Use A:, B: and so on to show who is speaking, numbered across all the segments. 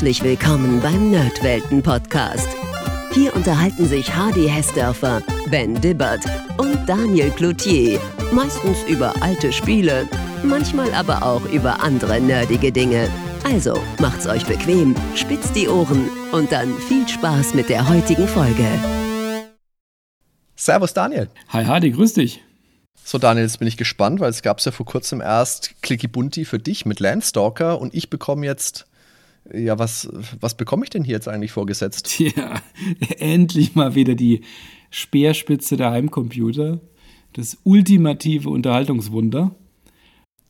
A: Herzlich willkommen beim Nerdwelten-Podcast. Hier unterhalten sich Hardy Hessdörfer, Ben Dibbert und Daniel Cloutier. Meistens über alte Spiele, manchmal aber auch über andere nerdige Dinge. Also macht's euch bequem, spitzt die Ohren und dann viel Spaß mit der heutigen Folge.
B: Servus Daniel.
C: Hi Hardy, grüß dich.
B: So Daniel, jetzt bin ich gespannt, weil es gab ja vor kurzem erst Clicky Bunti für dich mit Landstalker und ich bekomme jetzt ja, was, was bekomme ich denn hier jetzt eigentlich vorgesetzt?
C: Ja, endlich mal wieder die Speerspitze der Heimcomputer. Das ultimative Unterhaltungswunder.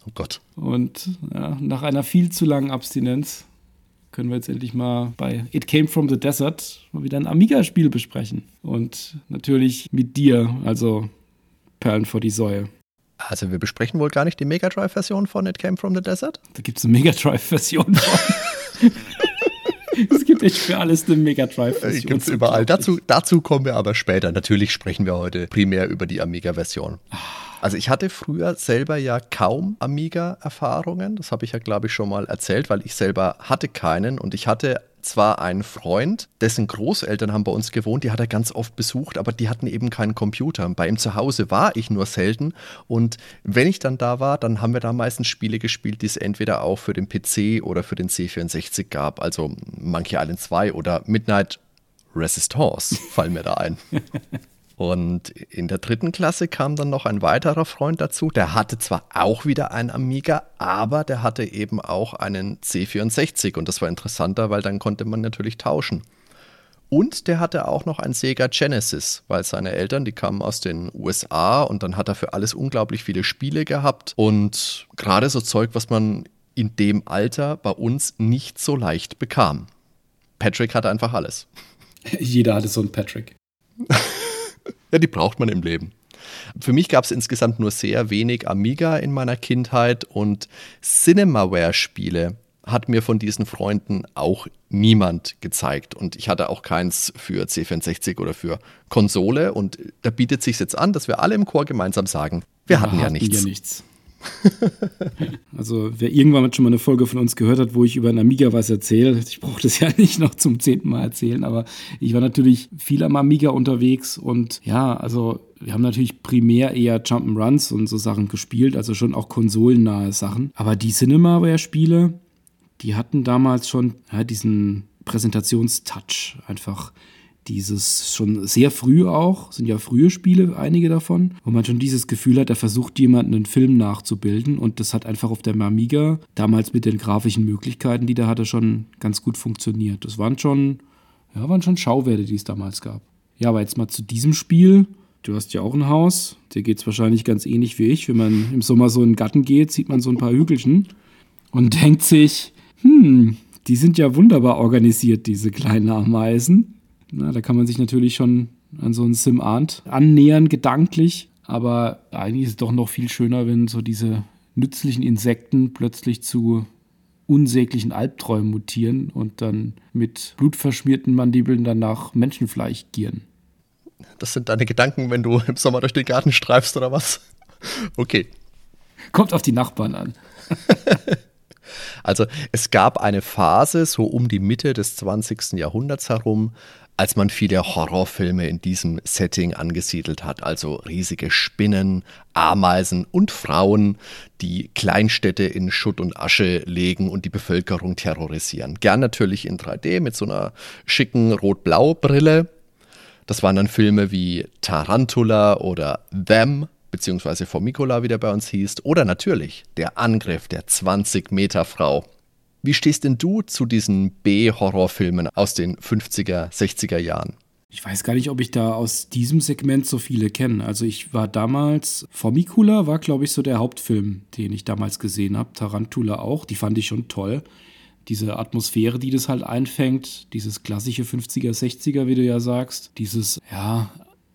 B: Oh Gott.
C: Und ja, nach einer viel zu langen Abstinenz können wir jetzt endlich mal bei It Came from the Desert mal wieder ein Amiga-Spiel besprechen. Und natürlich mit dir, also Perlen vor die Säue.
B: Also wir besprechen wohl gar nicht die Mega Drive-Version von It Came from the Desert?
C: Da gibt es eine Mega Drive-Version von. es gibt echt für alles eine Mega Drive-Version.
B: Gibt es überall. Dazu, dazu kommen wir aber später. Natürlich sprechen wir heute primär über die Amiga-Version. Also ich hatte früher selber ja kaum Amiga-Erfahrungen. Das habe ich ja, glaube ich, schon mal erzählt, weil ich selber hatte keinen. Und ich hatte zwar einen Freund, dessen Großeltern haben bei uns gewohnt, die hat er ganz oft besucht, aber die hatten eben keinen Computer. Bei ihm zu Hause war ich nur selten und wenn ich dann da war, dann haben wir da meistens Spiele gespielt, die es entweder auch für den PC oder für den C64 gab, also Monkey Island 2 oder Midnight Resistance fallen mir da ein. Und in der dritten Klasse kam dann noch ein weiterer Freund dazu. Der hatte zwar auch wieder einen Amiga, aber der hatte eben auch einen C64. Und das war interessanter, weil dann konnte man natürlich tauschen. Und der hatte auch noch ein Sega Genesis, weil seine Eltern, die kamen aus den USA und dann hat er für alles unglaublich viele Spiele gehabt. Und gerade so Zeug, was man in dem Alter bei uns nicht so leicht bekam. Patrick hatte einfach alles.
C: Jeder hatte so einen Patrick.
B: Ja, die braucht man im Leben. Für mich gab es insgesamt nur sehr wenig Amiga in meiner Kindheit und Cinemaware-Spiele hat mir von diesen Freunden auch niemand gezeigt. Und ich hatte auch keins für C64 oder für Konsole. Und da bietet sich jetzt an, dass wir alle im Chor gemeinsam sagen, wir ja, hatten ja hatten nichts. Ja nichts.
C: also wer irgendwann schon mal eine Folge von uns gehört hat, wo ich über ein Amiga was erzähle, ich brauche das ja nicht noch zum zehnten Mal erzählen, aber ich war natürlich viel am Amiga unterwegs und ja, also wir haben natürlich primär eher Jump'n'Runs und so Sachen gespielt, also schon auch konsolennahe Sachen. Aber die Cinemaware-Spiele, die hatten damals schon ja, diesen Präsentationstouch einfach dieses schon sehr früh auch, sind ja frühe Spiele, einige davon, wo man schon dieses Gefühl hat, da versucht jemand einen Film nachzubilden und das hat einfach auf der Amiga damals mit den grafischen Möglichkeiten, die da hatte, schon ganz gut funktioniert. Das waren schon, ja, waren schon Schauwerte, die es damals gab. Ja, aber jetzt mal zu diesem Spiel. Du hast ja auch ein Haus, dir geht es wahrscheinlich ganz ähnlich wie ich. Wenn man im Sommer so in den Garten geht, sieht man so ein paar Hügelchen und denkt sich, hm, die sind ja wunderbar organisiert, diese kleinen Ameisen. Na, da kann man sich natürlich schon an so einen Sim-Ant annähern, gedanklich. Aber eigentlich ist es doch noch viel schöner, wenn so diese nützlichen Insekten plötzlich zu unsäglichen Albträumen mutieren und dann mit blutverschmierten Mandibeln danach Menschenfleisch gieren.
B: Das sind deine Gedanken, wenn du im Sommer durch den Garten streifst oder was? Okay.
C: Kommt auf die Nachbarn an.
B: also es gab eine Phase so um die Mitte des 20. Jahrhunderts herum, als man viele Horrorfilme in diesem Setting angesiedelt hat, also riesige Spinnen, Ameisen und Frauen, die Kleinstädte in Schutt und Asche legen und die Bevölkerung terrorisieren. Gern natürlich in 3D mit so einer schicken Rot-Blau-Brille. Das waren dann Filme wie Tarantula oder Them, beziehungsweise Formicola, wie der bei uns hieß, oder natürlich der Angriff der 20-Meter-Frau wie stehst denn du zu diesen B-Horrorfilmen aus den 50er, 60er Jahren?
C: Ich weiß gar nicht, ob ich da aus diesem Segment so viele kenne. Also ich war damals, Formicula war, glaube ich, so der Hauptfilm, den ich damals gesehen habe. Tarantula auch, die fand ich schon toll. Diese Atmosphäre, die das halt einfängt, dieses klassische 50er, 60er, wie du ja sagst, dieses, ja,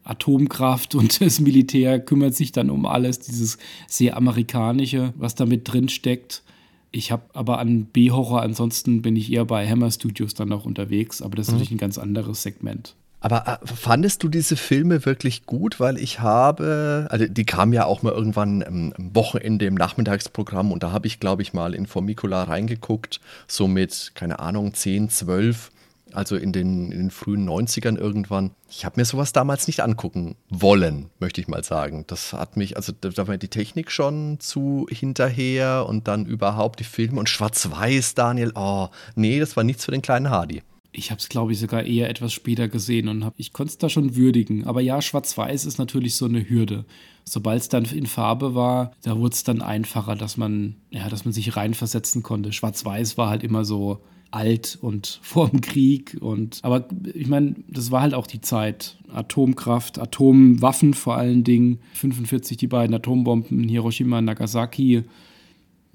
C: Atomkraft und das Militär kümmert sich dann um alles, dieses sehr amerikanische, was da mit drin steckt. Ich habe aber an B-Horror, ansonsten bin ich eher bei Hammer Studios dann auch unterwegs, aber das ist mhm. natürlich ein ganz anderes Segment.
B: Aber äh, fandest du diese Filme wirklich gut? Weil ich habe, also die kamen ja auch mal irgendwann ähm, am Wochenende im Nachmittagsprogramm und da habe ich, glaube ich, mal in Formicula reingeguckt, so mit, keine Ahnung, 10, 12 also in den, in den frühen 90ern irgendwann. Ich habe mir sowas damals nicht angucken wollen, möchte ich mal sagen. Das hat mich, also da war die Technik schon zu hinterher und dann überhaupt die Filme und Schwarz-Weiß, Daniel. Oh, nee, das war nichts für den kleinen Hardy.
C: Ich habe es, glaube ich, sogar eher etwas später gesehen und hab, ich konnte es da schon würdigen. Aber ja, Schwarz-Weiß ist natürlich so eine Hürde. Sobald es dann in Farbe war, da wurde es dann einfacher, dass man, ja, dass man sich reinversetzen konnte. Schwarz-Weiß war halt immer so, alt und vor dem Krieg. Und, aber ich meine, das war halt auch die Zeit. Atomkraft, Atomwaffen vor allen Dingen. 45 die beiden Atombomben in Hiroshima und Nagasaki.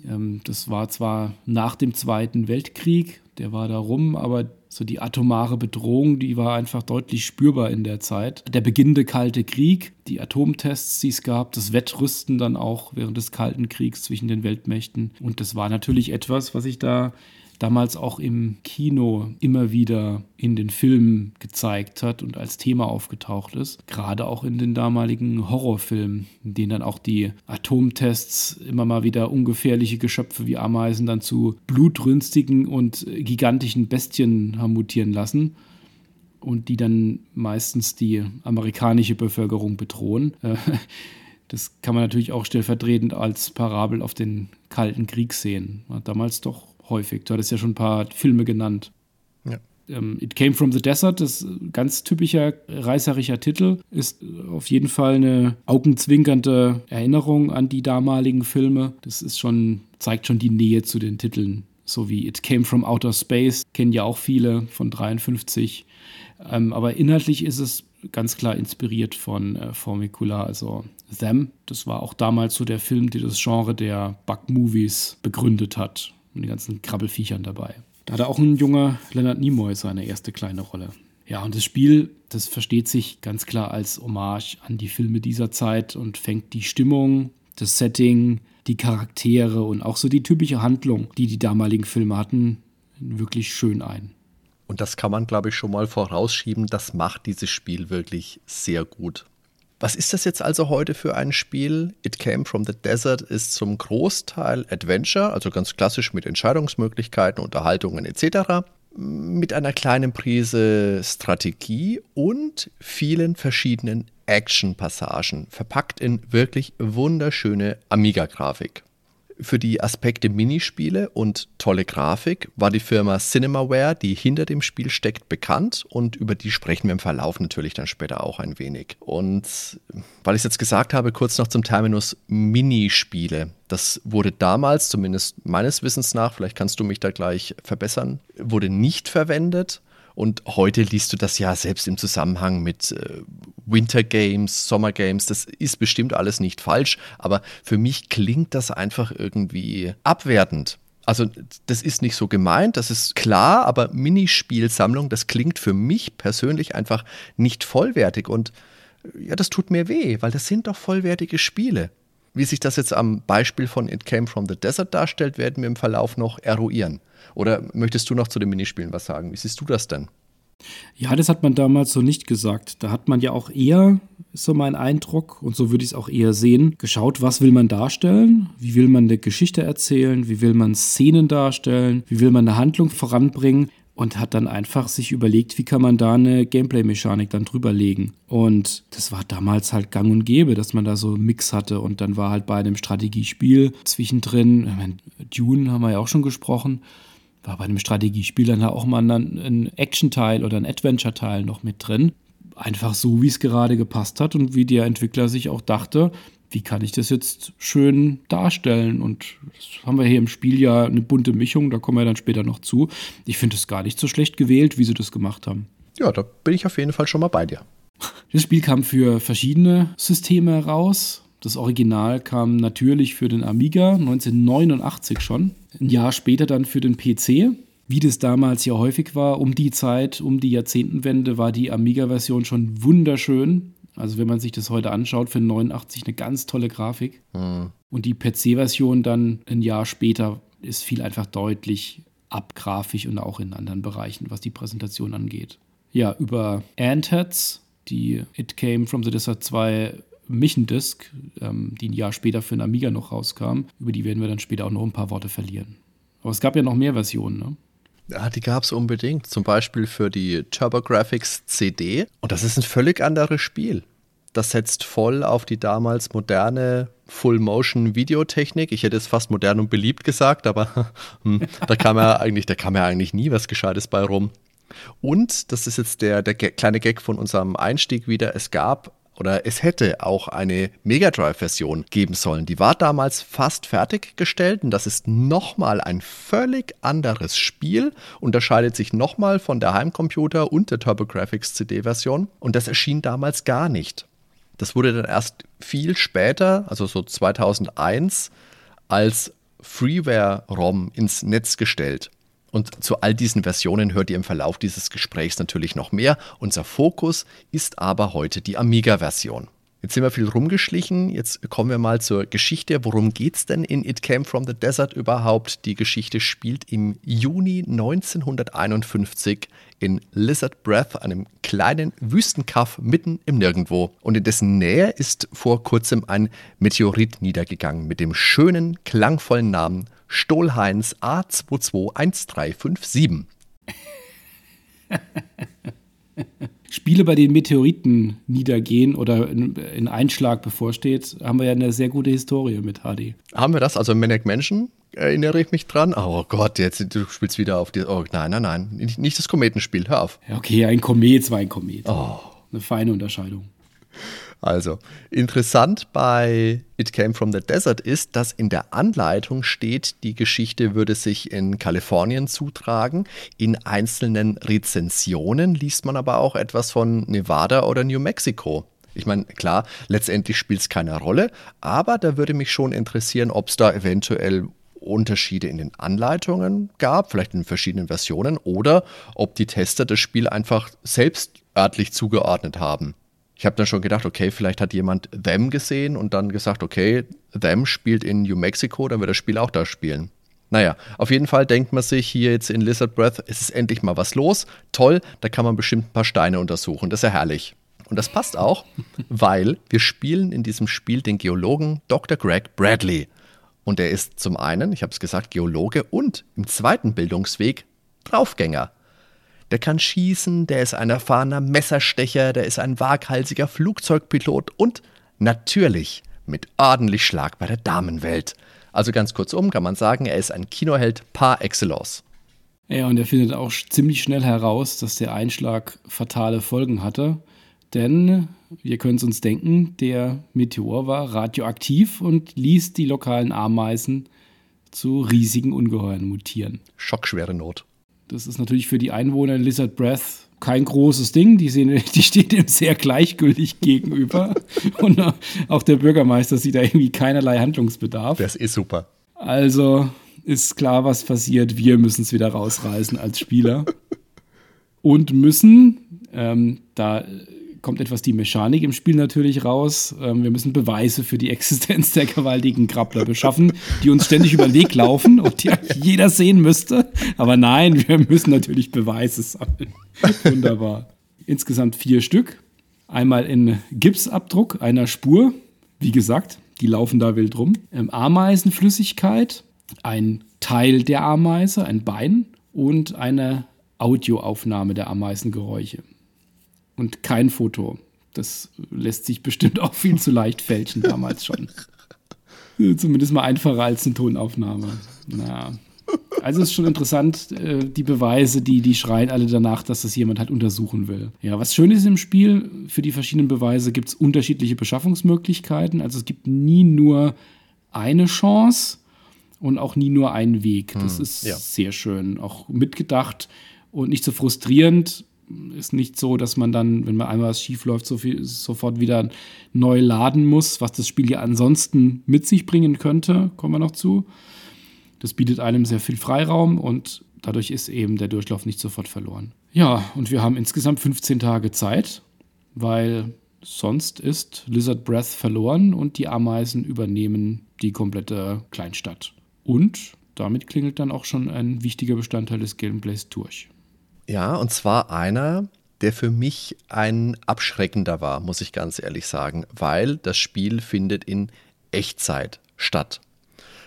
C: Ähm, das war zwar nach dem Zweiten Weltkrieg, der war da rum, aber so die atomare Bedrohung, die war einfach deutlich spürbar in der Zeit. Der beginnende Kalte Krieg, die Atomtests, die es gab, das Wettrüsten dann auch während des Kalten Kriegs zwischen den Weltmächten. Und das war natürlich etwas, was ich da damals auch im Kino immer wieder in den Filmen gezeigt hat und als Thema aufgetaucht ist. Gerade auch in den damaligen Horrorfilmen, in denen dann auch die Atomtests immer mal wieder ungefährliche Geschöpfe wie Ameisen dann zu blutrünstigen und gigantischen Bestien haben mutieren lassen und die dann meistens die amerikanische Bevölkerung bedrohen. Das kann man natürlich auch stellvertretend als Parabel auf den Kalten Krieg sehen. Damals doch häufig. Du hattest ja schon ein paar Filme genannt. Ja. Ähm, It Came from the Desert, das ist ein ganz typischer reißerischer Titel, ist auf jeden Fall eine augenzwinkernde Erinnerung an die damaligen Filme. Das ist schon, zeigt schon die Nähe zu den Titeln. So wie It Came from Outer Space, kennen ja auch viele von 53. Ähm, aber inhaltlich ist es ganz klar inspiriert von äh, Formicula, also Them. Das war auch damals so der Film, der das Genre der Bug-Movies begründet hat mit den ganzen Krabbelfiechern dabei. Da hat auch ein junger Leonard Nimoy seine erste kleine Rolle. Ja, und das Spiel, das versteht sich ganz klar als Hommage an die Filme dieser Zeit und fängt die Stimmung, das Setting, die Charaktere und auch so die typische Handlung, die die damaligen Filme hatten, wirklich schön ein.
B: Und das kann man, glaube ich, schon mal vorausschieben. Das macht dieses Spiel wirklich sehr gut. Was ist das jetzt also heute für ein Spiel? It Came from the Desert ist zum Großteil Adventure, also ganz klassisch mit Entscheidungsmöglichkeiten, Unterhaltungen etc. Mit einer kleinen Prise Strategie und vielen verschiedenen Action-Passagen, verpackt in wirklich wunderschöne Amiga-Grafik. Für die Aspekte Minispiele und tolle Grafik war die Firma Cinemaware, die hinter dem Spiel steckt, bekannt und über die sprechen wir im Verlauf natürlich dann später auch ein wenig. Und weil ich es jetzt gesagt habe, kurz noch zum Terminus Minispiele. Das wurde damals, zumindest meines Wissens nach, vielleicht kannst du mich da gleich verbessern, wurde nicht verwendet. Und heute liest du das ja selbst im Zusammenhang mit äh, Winter Games, Sommer Games. Das ist bestimmt alles nicht falsch, aber für mich klingt das einfach irgendwie abwertend. Also das ist nicht so gemeint, das ist klar, aber Minispielsammlung, das klingt für mich persönlich einfach nicht vollwertig und ja, das tut mir weh, weil das sind doch vollwertige Spiele. Wie sich das jetzt am Beispiel von It Came from the Desert darstellt, werden wir im Verlauf noch eruieren. Oder möchtest du noch zu den Minispielen was sagen? Wie siehst du das denn?
C: Ja, das hat man damals so nicht gesagt. Da hat man ja auch eher, ist so mein Eindruck, und so würde ich es auch eher sehen, geschaut, was will man darstellen, wie will man eine Geschichte erzählen, wie will man Szenen darstellen, wie will man eine Handlung voranbringen und hat dann einfach sich überlegt, wie kann man da eine Gameplay-Mechanik dann drüberlegen. Und das war damals halt gang und gäbe, dass man da so einen Mix hatte und dann war halt bei einem Strategiespiel zwischendrin, ich meine, Dune haben wir ja auch schon gesprochen, war bei einem Strategiespiel dann auch mal ein Action-Teil oder ein Adventure-Teil noch mit drin. Einfach so, wie es gerade gepasst hat und wie der Entwickler sich auch dachte, wie kann ich das jetzt schön darstellen? Und das haben wir hier im Spiel ja eine bunte Mischung, da kommen wir dann später noch zu. Ich finde es gar nicht so schlecht gewählt, wie sie das gemacht haben.
B: Ja, da bin ich auf jeden Fall schon mal bei dir.
C: Das Spiel kam für verschiedene Systeme heraus. Das Original kam natürlich für den Amiga 1989 schon. Ein Jahr später dann für den PC. Wie das damals ja häufig war, um die Zeit, um die Jahrzehntenwende, war die Amiga-Version schon wunderschön. Also wenn man sich das heute anschaut, für 89 eine ganz tolle Grafik. Mhm. Und die PC-Version dann ein Jahr später ist viel einfach deutlich abgrafisch und auch in anderen Bereichen, was die Präsentation angeht. ja, über Antheads, die It Came from the Desert 2 Mission Disc, ähm, die ein Jahr später für den Amiga noch rauskam. Über die werden wir dann später auch noch ein paar Worte verlieren. Aber es gab ja noch mehr Versionen, ne?
B: Ja, die gab es unbedingt. Zum Beispiel für die TurboGrafx CD. Und das ist ein völlig anderes Spiel. Das setzt voll auf die damals moderne Full-Motion-Videotechnik. Ich hätte es fast modern und beliebt gesagt, aber hm, da kam ja eigentlich, da kam ja eigentlich nie was Gescheites bei rum. Und, das ist jetzt der, der kleine Gag von unserem Einstieg wieder, es gab oder es hätte auch eine Mega Drive-Version geben sollen. Die war damals fast fertiggestellt und das ist nochmal ein völlig anderes Spiel, unterscheidet sich nochmal von der Heimcomputer und der TurboGrafx CD-Version und das erschien damals gar nicht. Das wurde dann erst viel später, also so 2001, als Freeware-ROM ins Netz gestellt. Und zu all diesen Versionen hört ihr im Verlauf dieses Gesprächs natürlich noch mehr. Unser Fokus ist aber heute die Amiga-Version. Jetzt sind wir viel rumgeschlichen. Jetzt kommen wir mal zur Geschichte. Worum geht es denn in It Came from the Desert überhaupt? Die Geschichte spielt im Juni 1951 in Lizard Breath, einem kleinen Wüstenkaff mitten im Nirgendwo. Und in dessen Nähe ist vor kurzem ein Meteorit niedergegangen mit dem schönen, klangvollen Namen Stolheinz A221357.
C: Spiele, bei denen Meteoriten niedergehen oder ein Einschlag bevorsteht, haben wir ja eine sehr gute Historie mit HD.
B: Haben wir das? Also Manic Mansion erinnere ich mich dran. Oh Gott, jetzt du spielst wieder auf die. Oh nein, nein, nein. Nicht, nicht das Kometenspiel, hör auf.
C: Okay, ein Komet war ein Komet. Oh. Eine feine Unterscheidung.
B: Also, interessant bei It Came from the Desert ist, dass in der Anleitung steht, die Geschichte würde sich in Kalifornien zutragen. In einzelnen Rezensionen liest man aber auch etwas von Nevada oder New Mexico. Ich meine, klar, letztendlich spielt es keine Rolle, aber da würde mich schon interessieren, ob es da eventuell Unterschiede in den Anleitungen gab, vielleicht in verschiedenen Versionen, oder ob die Tester das Spiel einfach selbst örtlich zugeordnet haben ich habe dann schon gedacht, okay, vielleicht hat jemand Them gesehen und dann gesagt, okay, Them spielt in New Mexico, dann wird das Spiel auch da spielen. Naja, auf jeden Fall denkt man sich hier jetzt in Lizard Breath, es ist endlich mal was los. Toll, da kann man bestimmt ein paar Steine untersuchen. Das ist ja herrlich. Und das passt auch, weil wir spielen in diesem Spiel den Geologen Dr. Greg Bradley. Und er ist zum einen, ich habe es gesagt, Geologe und im zweiten Bildungsweg Draufgänger der kann schießen, der ist ein erfahrener Messerstecher, der ist ein waghalsiger Flugzeugpilot und natürlich mit ordentlich Schlag bei der Damenwelt. Also ganz kurzum kann man sagen, er ist ein Kinoheld par excellence.
C: Ja, und er findet auch ziemlich schnell heraus, dass der Einschlag fatale Folgen hatte. Denn, wir können es uns denken, der Meteor war radioaktiv und ließ die lokalen Ameisen zu riesigen Ungeheuern mutieren.
B: Schockschwere Not.
C: Das ist natürlich für die Einwohner in Lizard Breath kein großes Ding. Die, sehen, die stehen dem sehr gleichgültig gegenüber. Und auch der Bürgermeister sieht da irgendwie keinerlei Handlungsbedarf.
B: Das ist super.
C: Also ist klar, was passiert. Wir müssen es wieder rausreißen als Spieler. Und müssen, ähm, da kommt etwas die Mechanik im Spiel natürlich raus. Ähm, wir müssen Beweise für die Existenz der gewaltigen Grappler beschaffen, die uns ständig über den Weg laufen und die jeder sehen müsste. Aber nein, wir müssen natürlich Beweise sammeln. Wunderbar. Insgesamt vier Stück. Einmal in Gipsabdruck einer Spur. Wie gesagt, die laufen da wild rum. Ähm, Ameisenflüssigkeit, ein Teil der Ameise, ein Bein und eine Audioaufnahme der Ameisengeräusche und kein Foto. Das lässt sich bestimmt auch viel zu leicht fälschen damals schon. Zumindest mal einfacher als eine Tonaufnahme. Na. Also ist schon interessant, äh, die Beweise, die, die schreien alle danach, dass das jemand halt untersuchen will. Ja, was schön ist im Spiel, für die verschiedenen Beweise gibt es unterschiedliche Beschaffungsmöglichkeiten. Also es gibt nie nur eine Chance und auch nie nur einen Weg. Das hm, ist ja. sehr schön. Auch mitgedacht und nicht so frustrierend ist nicht so, dass man dann, wenn man einmal was schief läuft, so sofort wieder neu laden muss, was das Spiel ja ansonsten mit sich bringen könnte, kommen wir noch zu. Das bietet einem sehr viel Freiraum und dadurch ist eben der Durchlauf nicht sofort verloren. Ja, und wir haben insgesamt 15 Tage Zeit, weil sonst ist Lizard Breath verloren und die Ameisen übernehmen die komplette Kleinstadt. Und damit klingelt dann auch schon ein wichtiger Bestandteil des Gameplays durch.
B: Ja, und zwar einer, der für mich ein abschreckender war, muss ich ganz ehrlich sagen, weil das Spiel findet in Echtzeit statt.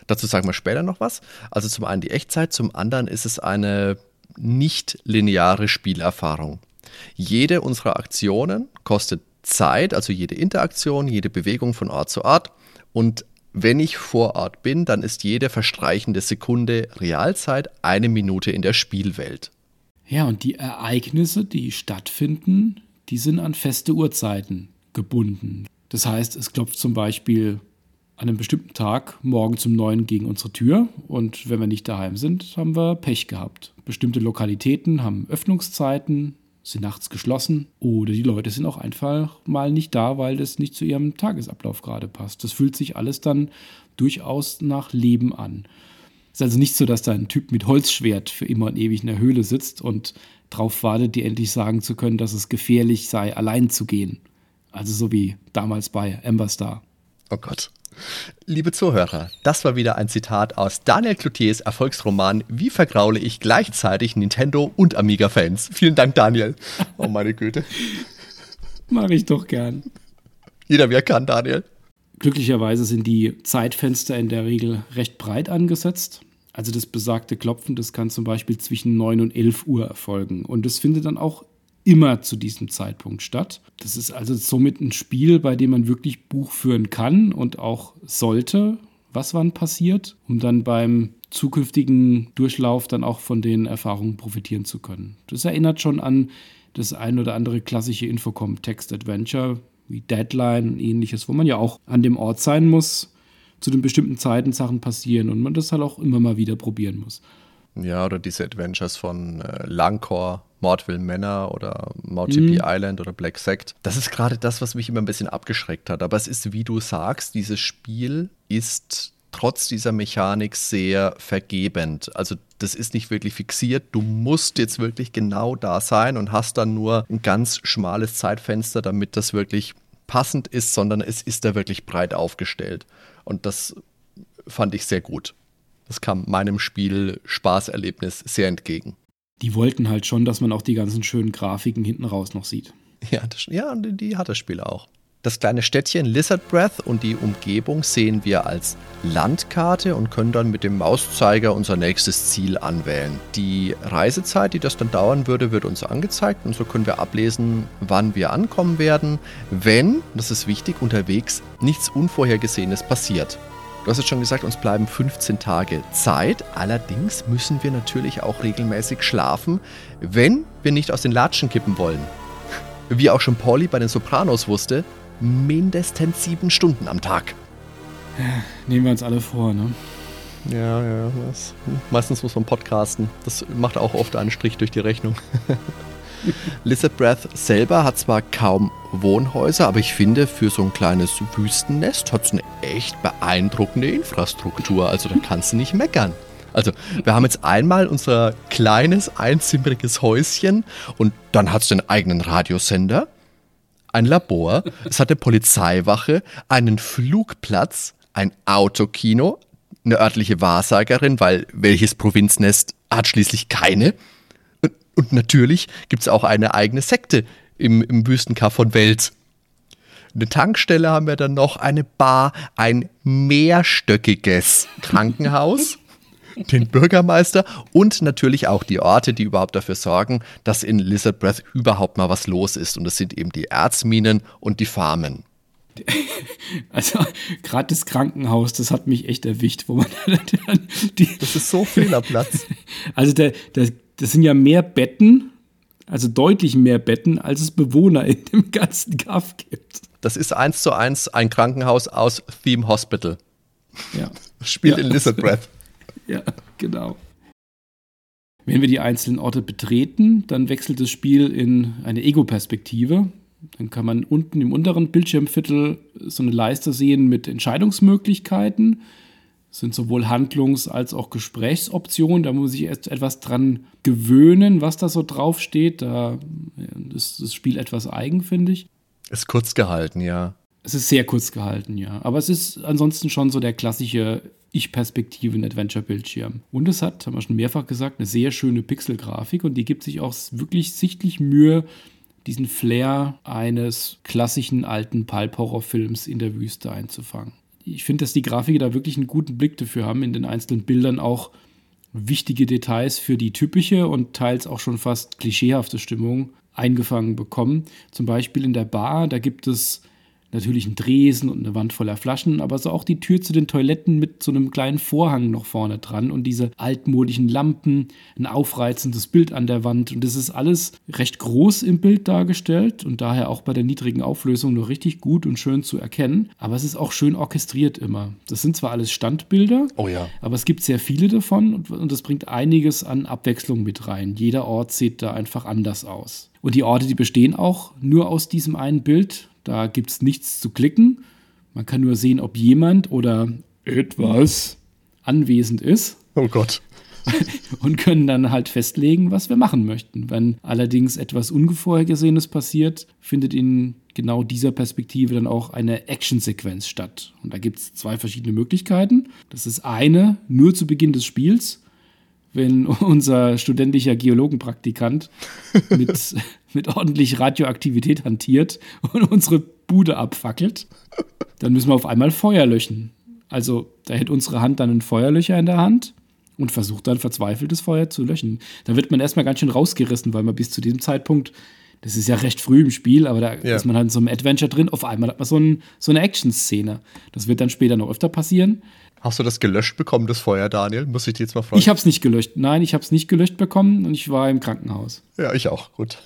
B: Dazu sagen wir später noch was. Also zum einen die Echtzeit, zum anderen ist es eine nicht lineare Spielerfahrung. Jede unserer Aktionen kostet Zeit, also jede Interaktion, jede Bewegung von Ort zu Ort. Und wenn ich vor Ort bin, dann ist jede verstreichende Sekunde Realzeit eine Minute in der Spielwelt.
C: Ja, und die Ereignisse, die stattfinden, die sind an feste Uhrzeiten gebunden. Das heißt, es klopft zum Beispiel an einem bestimmten Tag morgen zum neuen gegen unsere Tür und wenn wir nicht daheim sind, haben wir Pech gehabt. Bestimmte Lokalitäten haben Öffnungszeiten, sind nachts geschlossen oder die Leute sind auch einfach mal nicht da, weil das nicht zu ihrem Tagesablauf gerade passt. Das fühlt sich alles dann durchaus nach Leben an. Es ist also nicht so, dass da ein Typ mit Holzschwert für immer und ewig in der Höhle sitzt und darauf wartet, dir endlich sagen zu können, dass es gefährlich sei, allein zu gehen. Also so wie damals bei Amber Star.
B: Oh Gott. Liebe Zuhörer, das war wieder ein Zitat aus Daniel Cloutiers Erfolgsroman Wie vergraule ich gleichzeitig Nintendo und Amiga-Fans. Vielen Dank, Daniel. Oh meine Güte.
C: Mach ich doch gern.
B: Jeder, wer kann, Daniel.
C: Glücklicherweise sind die Zeitfenster in der Regel recht breit angesetzt. Also das besagte Klopfen, das kann zum Beispiel zwischen 9 und 11 Uhr erfolgen. Und es findet dann auch immer zu diesem Zeitpunkt statt. Das ist also somit ein Spiel, bei dem man wirklich Buch führen kann und auch sollte, was wann passiert, um dann beim zukünftigen Durchlauf dann auch von den Erfahrungen profitieren zu können. Das erinnert schon an das ein oder andere klassische Infocom-Text-Adventure wie Deadline und ähnliches, wo man ja auch an dem Ort sein muss, zu den bestimmten Zeiten Sachen passieren und man das halt auch immer mal wieder probieren muss.
B: Ja, oder diese Adventures von äh, Langcore, Mordville Manor oder MotoGP mhm. Island oder Black Sect. Das ist gerade das, was mich immer ein bisschen abgeschreckt hat. Aber es ist, wie du sagst, dieses Spiel ist trotz dieser Mechanik sehr vergebend. Also das ist nicht wirklich fixiert. Du musst jetzt wirklich genau da sein und hast dann nur ein ganz schmales Zeitfenster, damit das wirklich passend ist, sondern es ist da wirklich breit aufgestellt. Und das fand ich sehr gut. Das kam meinem Spiel Spaßerlebnis sehr entgegen.
C: Die wollten halt schon, dass man auch die ganzen schönen Grafiken hinten raus noch sieht.
B: Ja, das, ja die, die hat das Spiel auch. Das kleine Städtchen Lizard Breath und die Umgebung sehen wir als Landkarte und können dann mit dem Mauszeiger unser nächstes Ziel anwählen. Die Reisezeit, die das dann dauern würde, wird uns angezeigt und so können wir ablesen, wann wir ankommen werden, wenn, das ist wichtig, unterwegs nichts Unvorhergesehenes passiert. Du hast es schon gesagt, uns bleiben 15 Tage Zeit. Allerdings müssen wir natürlich auch regelmäßig schlafen, wenn wir nicht aus den Latschen kippen wollen. Wie auch schon Pauli bei den Sopranos wusste, mindestens sieben Stunden am Tag.
C: Nehmen wir uns alle vor, ne?
B: Ja, ja. Das, meistens muss man podcasten. Das macht auch oft einen Strich durch die Rechnung. Lizard Breath selber hat zwar kaum Wohnhäuser, aber ich finde, für so ein kleines Wüstennest hat es eine echt beeindruckende Infrastruktur. Also da kannst du nicht meckern. Also, wir haben jetzt einmal unser kleines, einzimmeriges Häuschen und dann hat es den eigenen Radiosender, ein Labor, es hat eine Polizeiwache, einen Flugplatz, ein Autokino, eine örtliche Wahrsagerin, weil welches Provinznest hat schließlich keine? Und natürlich gibt es auch eine eigene Sekte im, im Wüstenkaff von Welt. Eine Tankstelle haben wir dann noch, eine Bar, ein mehrstöckiges Krankenhaus, den Bürgermeister und natürlich auch die Orte, die überhaupt dafür sorgen, dass in Lizard Breath überhaupt mal was los ist. Und das sind eben die Erzminen und die Farmen.
C: Also gerade das Krankenhaus, das hat mich echt erwischt, wo man
B: die Das ist so Fehlerplatz.
C: Also der, der, das sind ja mehr Betten, also deutlich mehr Betten, als es Bewohner in dem ganzen Kaff gibt.
B: Das ist eins zu eins ein Krankenhaus aus Theme Hospital.
C: Ja.
B: Spielt
C: ja.
B: in Lizard Breath.
C: Ja, genau. Wenn wir die einzelnen Orte betreten, dann wechselt das Spiel in eine Ego-Perspektive. Dann kann man unten im unteren Bildschirmviertel so eine Leiste sehen mit Entscheidungsmöglichkeiten. Das sind sowohl Handlungs- als auch Gesprächsoptionen. Da muss ich erst etwas dran gewöhnen, was da so draufsteht. Da ist das Spiel etwas eigen, finde ich.
B: Ist kurz gehalten, ja.
C: Es ist sehr kurz gehalten, ja. Aber es ist ansonsten schon so der klassische Ich-Perspektiven-Adventure-Bildschirm. Und es hat, haben wir schon mehrfach gesagt, eine sehr schöne Pixelgrafik und die gibt sich auch wirklich sichtlich Mühe, diesen Flair eines klassischen alten Pulp-Horror-Films in der Wüste einzufangen. Ich finde, dass die Grafiker da wirklich einen guten Blick dafür haben, in den einzelnen Bildern auch wichtige Details für die typische und teils auch schon fast klischeehafte Stimmung eingefangen bekommen. Zum Beispiel in der Bar, da gibt es natürlich ein Dresen und eine Wand voller Flaschen, aber so auch die Tür zu den Toiletten mit so einem kleinen Vorhang noch vorne dran und diese altmodischen Lampen, ein aufreizendes Bild an der Wand und das ist alles recht groß im Bild dargestellt und daher auch bei der niedrigen Auflösung nur richtig gut und schön zu erkennen, aber es ist auch schön orchestriert immer. Das sind zwar alles Standbilder,
B: oh ja.
C: aber es gibt sehr viele davon und, und das bringt einiges an Abwechslung mit rein. Jeder Ort sieht da einfach anders aus. Und die Orte, die bestehen auch nur aus diesem einen Bild. Da gibt es nichts zu klicken. Man kann nur sehen, ob jemand oder etwas anwesend ist.
B: Oh Gott.
C: und können dann halt festlegen, was wir machen möchten. Wenn allerdings etwas Unvorhergesehenes passiert, findet in genau dieser Perspektive dann auch eine Actionsequenz statt. Und da gibt es zwei verschiedene Möglichkeiten. Das ist eine nur zu Beginn des Spiels, wenn unser studentischer Geologenpraktikant mit, mit ordentlich Radioaktivität hantiert und unsere Bude abfackelt, dann müssen wir auf einmal Feuer löschen. Also da hält unsere Hand dann ein Feuerlöcher in der Hand und versucht dann verzweifeltes Feuer zu löschen. Da wird man erstmal ganz schön rausgerissen, weil man bis zu diesem Zeitpunkt, das ist ja recht früh im Spiel, aber da ja. ist man halt in so einem Adventure drin, auf einmal hat man so, ein, so eine Action-Szene. Das wird dann später noch öfter passieren.
B: Hast du das gelöscht bekommen, das Feuer, Daniel? Muss ich dir jetzt mal fragen?
C: Ich habe es nicht gelöscht. Nein, ich habe es nicht gelöscht bekommen und ich war im Krankenhaus.
B: Ja, ich auch. Gut.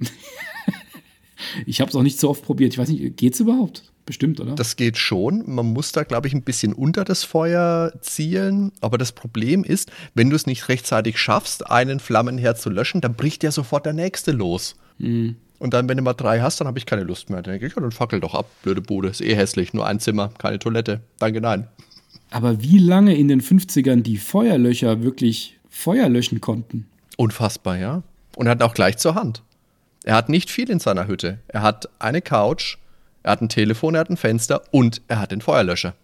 C: ich habe es auch nicht so oft probiert. Ich weiß nicht, geht es überhaupt? Bestimmt, oder?
B: Das geht schon. Man muss da, glaube ich, ein bisschen unter das Feuer zielen. Aber das Problem ist, wenn du es nicht rechtzeitig schaffst, einen Flammenherd zu löschen, dann bricht ja sofort der nächste los. Mhm. Und dann, wenn du mal drei hast, dann habe ich keine Lust mehr. Dann denke ich, ja, dann fackel doch ab, blöde Bude. Ist eh hässlich. Nur ein Zimmer, keine Toilette. Danke, nein.
C: Aber wie lange in den 50ern die Feuerlöcher wirklich Feuer löschen konnten.
B: Unfassbar, ja. Und er hat auch gleich zur Hand. Er hat nicht viel in seiner Hütte. Er hat eine Couch, er hat ein Telefon, er hat ein Fenster und er hat den Feuerlöscher.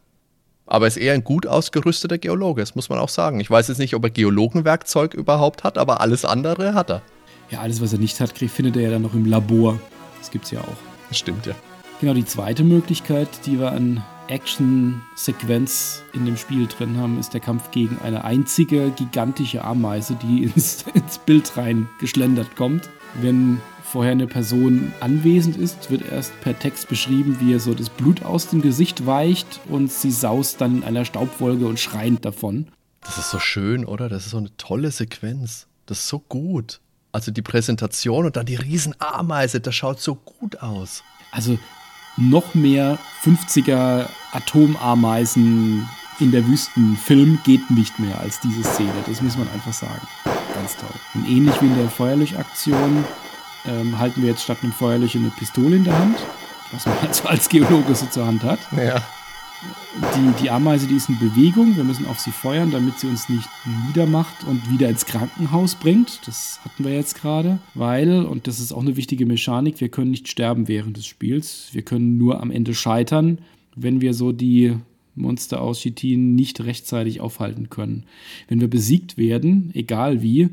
B: Aber er ist eher ein gut ausgerüsteter Geologe, das muss man auch sagen. Ich weiß jetzt nicht, ob er Geologenwerkzeug überhaupt hat, aber alles andere hat er.
C: Ja, alles, was er nicht hat, findet er ja dann noch im Labor. Das gibt's ja auch.
B: Das stimmt, ja.
C: Genau, die zweite Möglichkeit, die wir an Action-Sequenz in dem Spiel drin haben, ist der Kampf gegen eine einzige gigantische Ameise, die ins, ins Bild rein geschlendert kommt. Wenn vorher eine Person anwesend ist, wird erst per Text beschrieben, wie ihr so das Blut aus dem Gesicht weicht und sie saust dann in einer Staubwolke und schreiend davon.
B: Das ist so schön, oder? Das ist so eine tolle Sequenz. Das ist so gut. Also die Präsentation und dann die Riesenameise, das schaut so gut aus.
C: Also noch mehr 50er Atomameisen in der Wüstenfilm geht nicht mehr als diese Szene. Das muss man einfach sagen. Ganz toll. Und ähnlich wie in der Feuerlöschaktion ähm, halten wir jetzt statt einem Feuerlöcher eine Pistole in der Hand, was man also als Geologe so zur Hand hat.
B: Ja
C: die, die Ameise, die ist in Bewegung. Wir müssen auf sie feuern, damit sie uns nicht niedermacht und wieder ins Krankenhaus bringt. Das hatten wir jetzt gerade. Weil, und das ist auch eine wichtige Mechanik, wir können nicht sterben während des Spiels. Wir können nur am Ende scheitern, wenn wir so die Monster aus Chitin nicht rechtzeitig aufhalten können. Wenn wir besiegt werden, egal wie,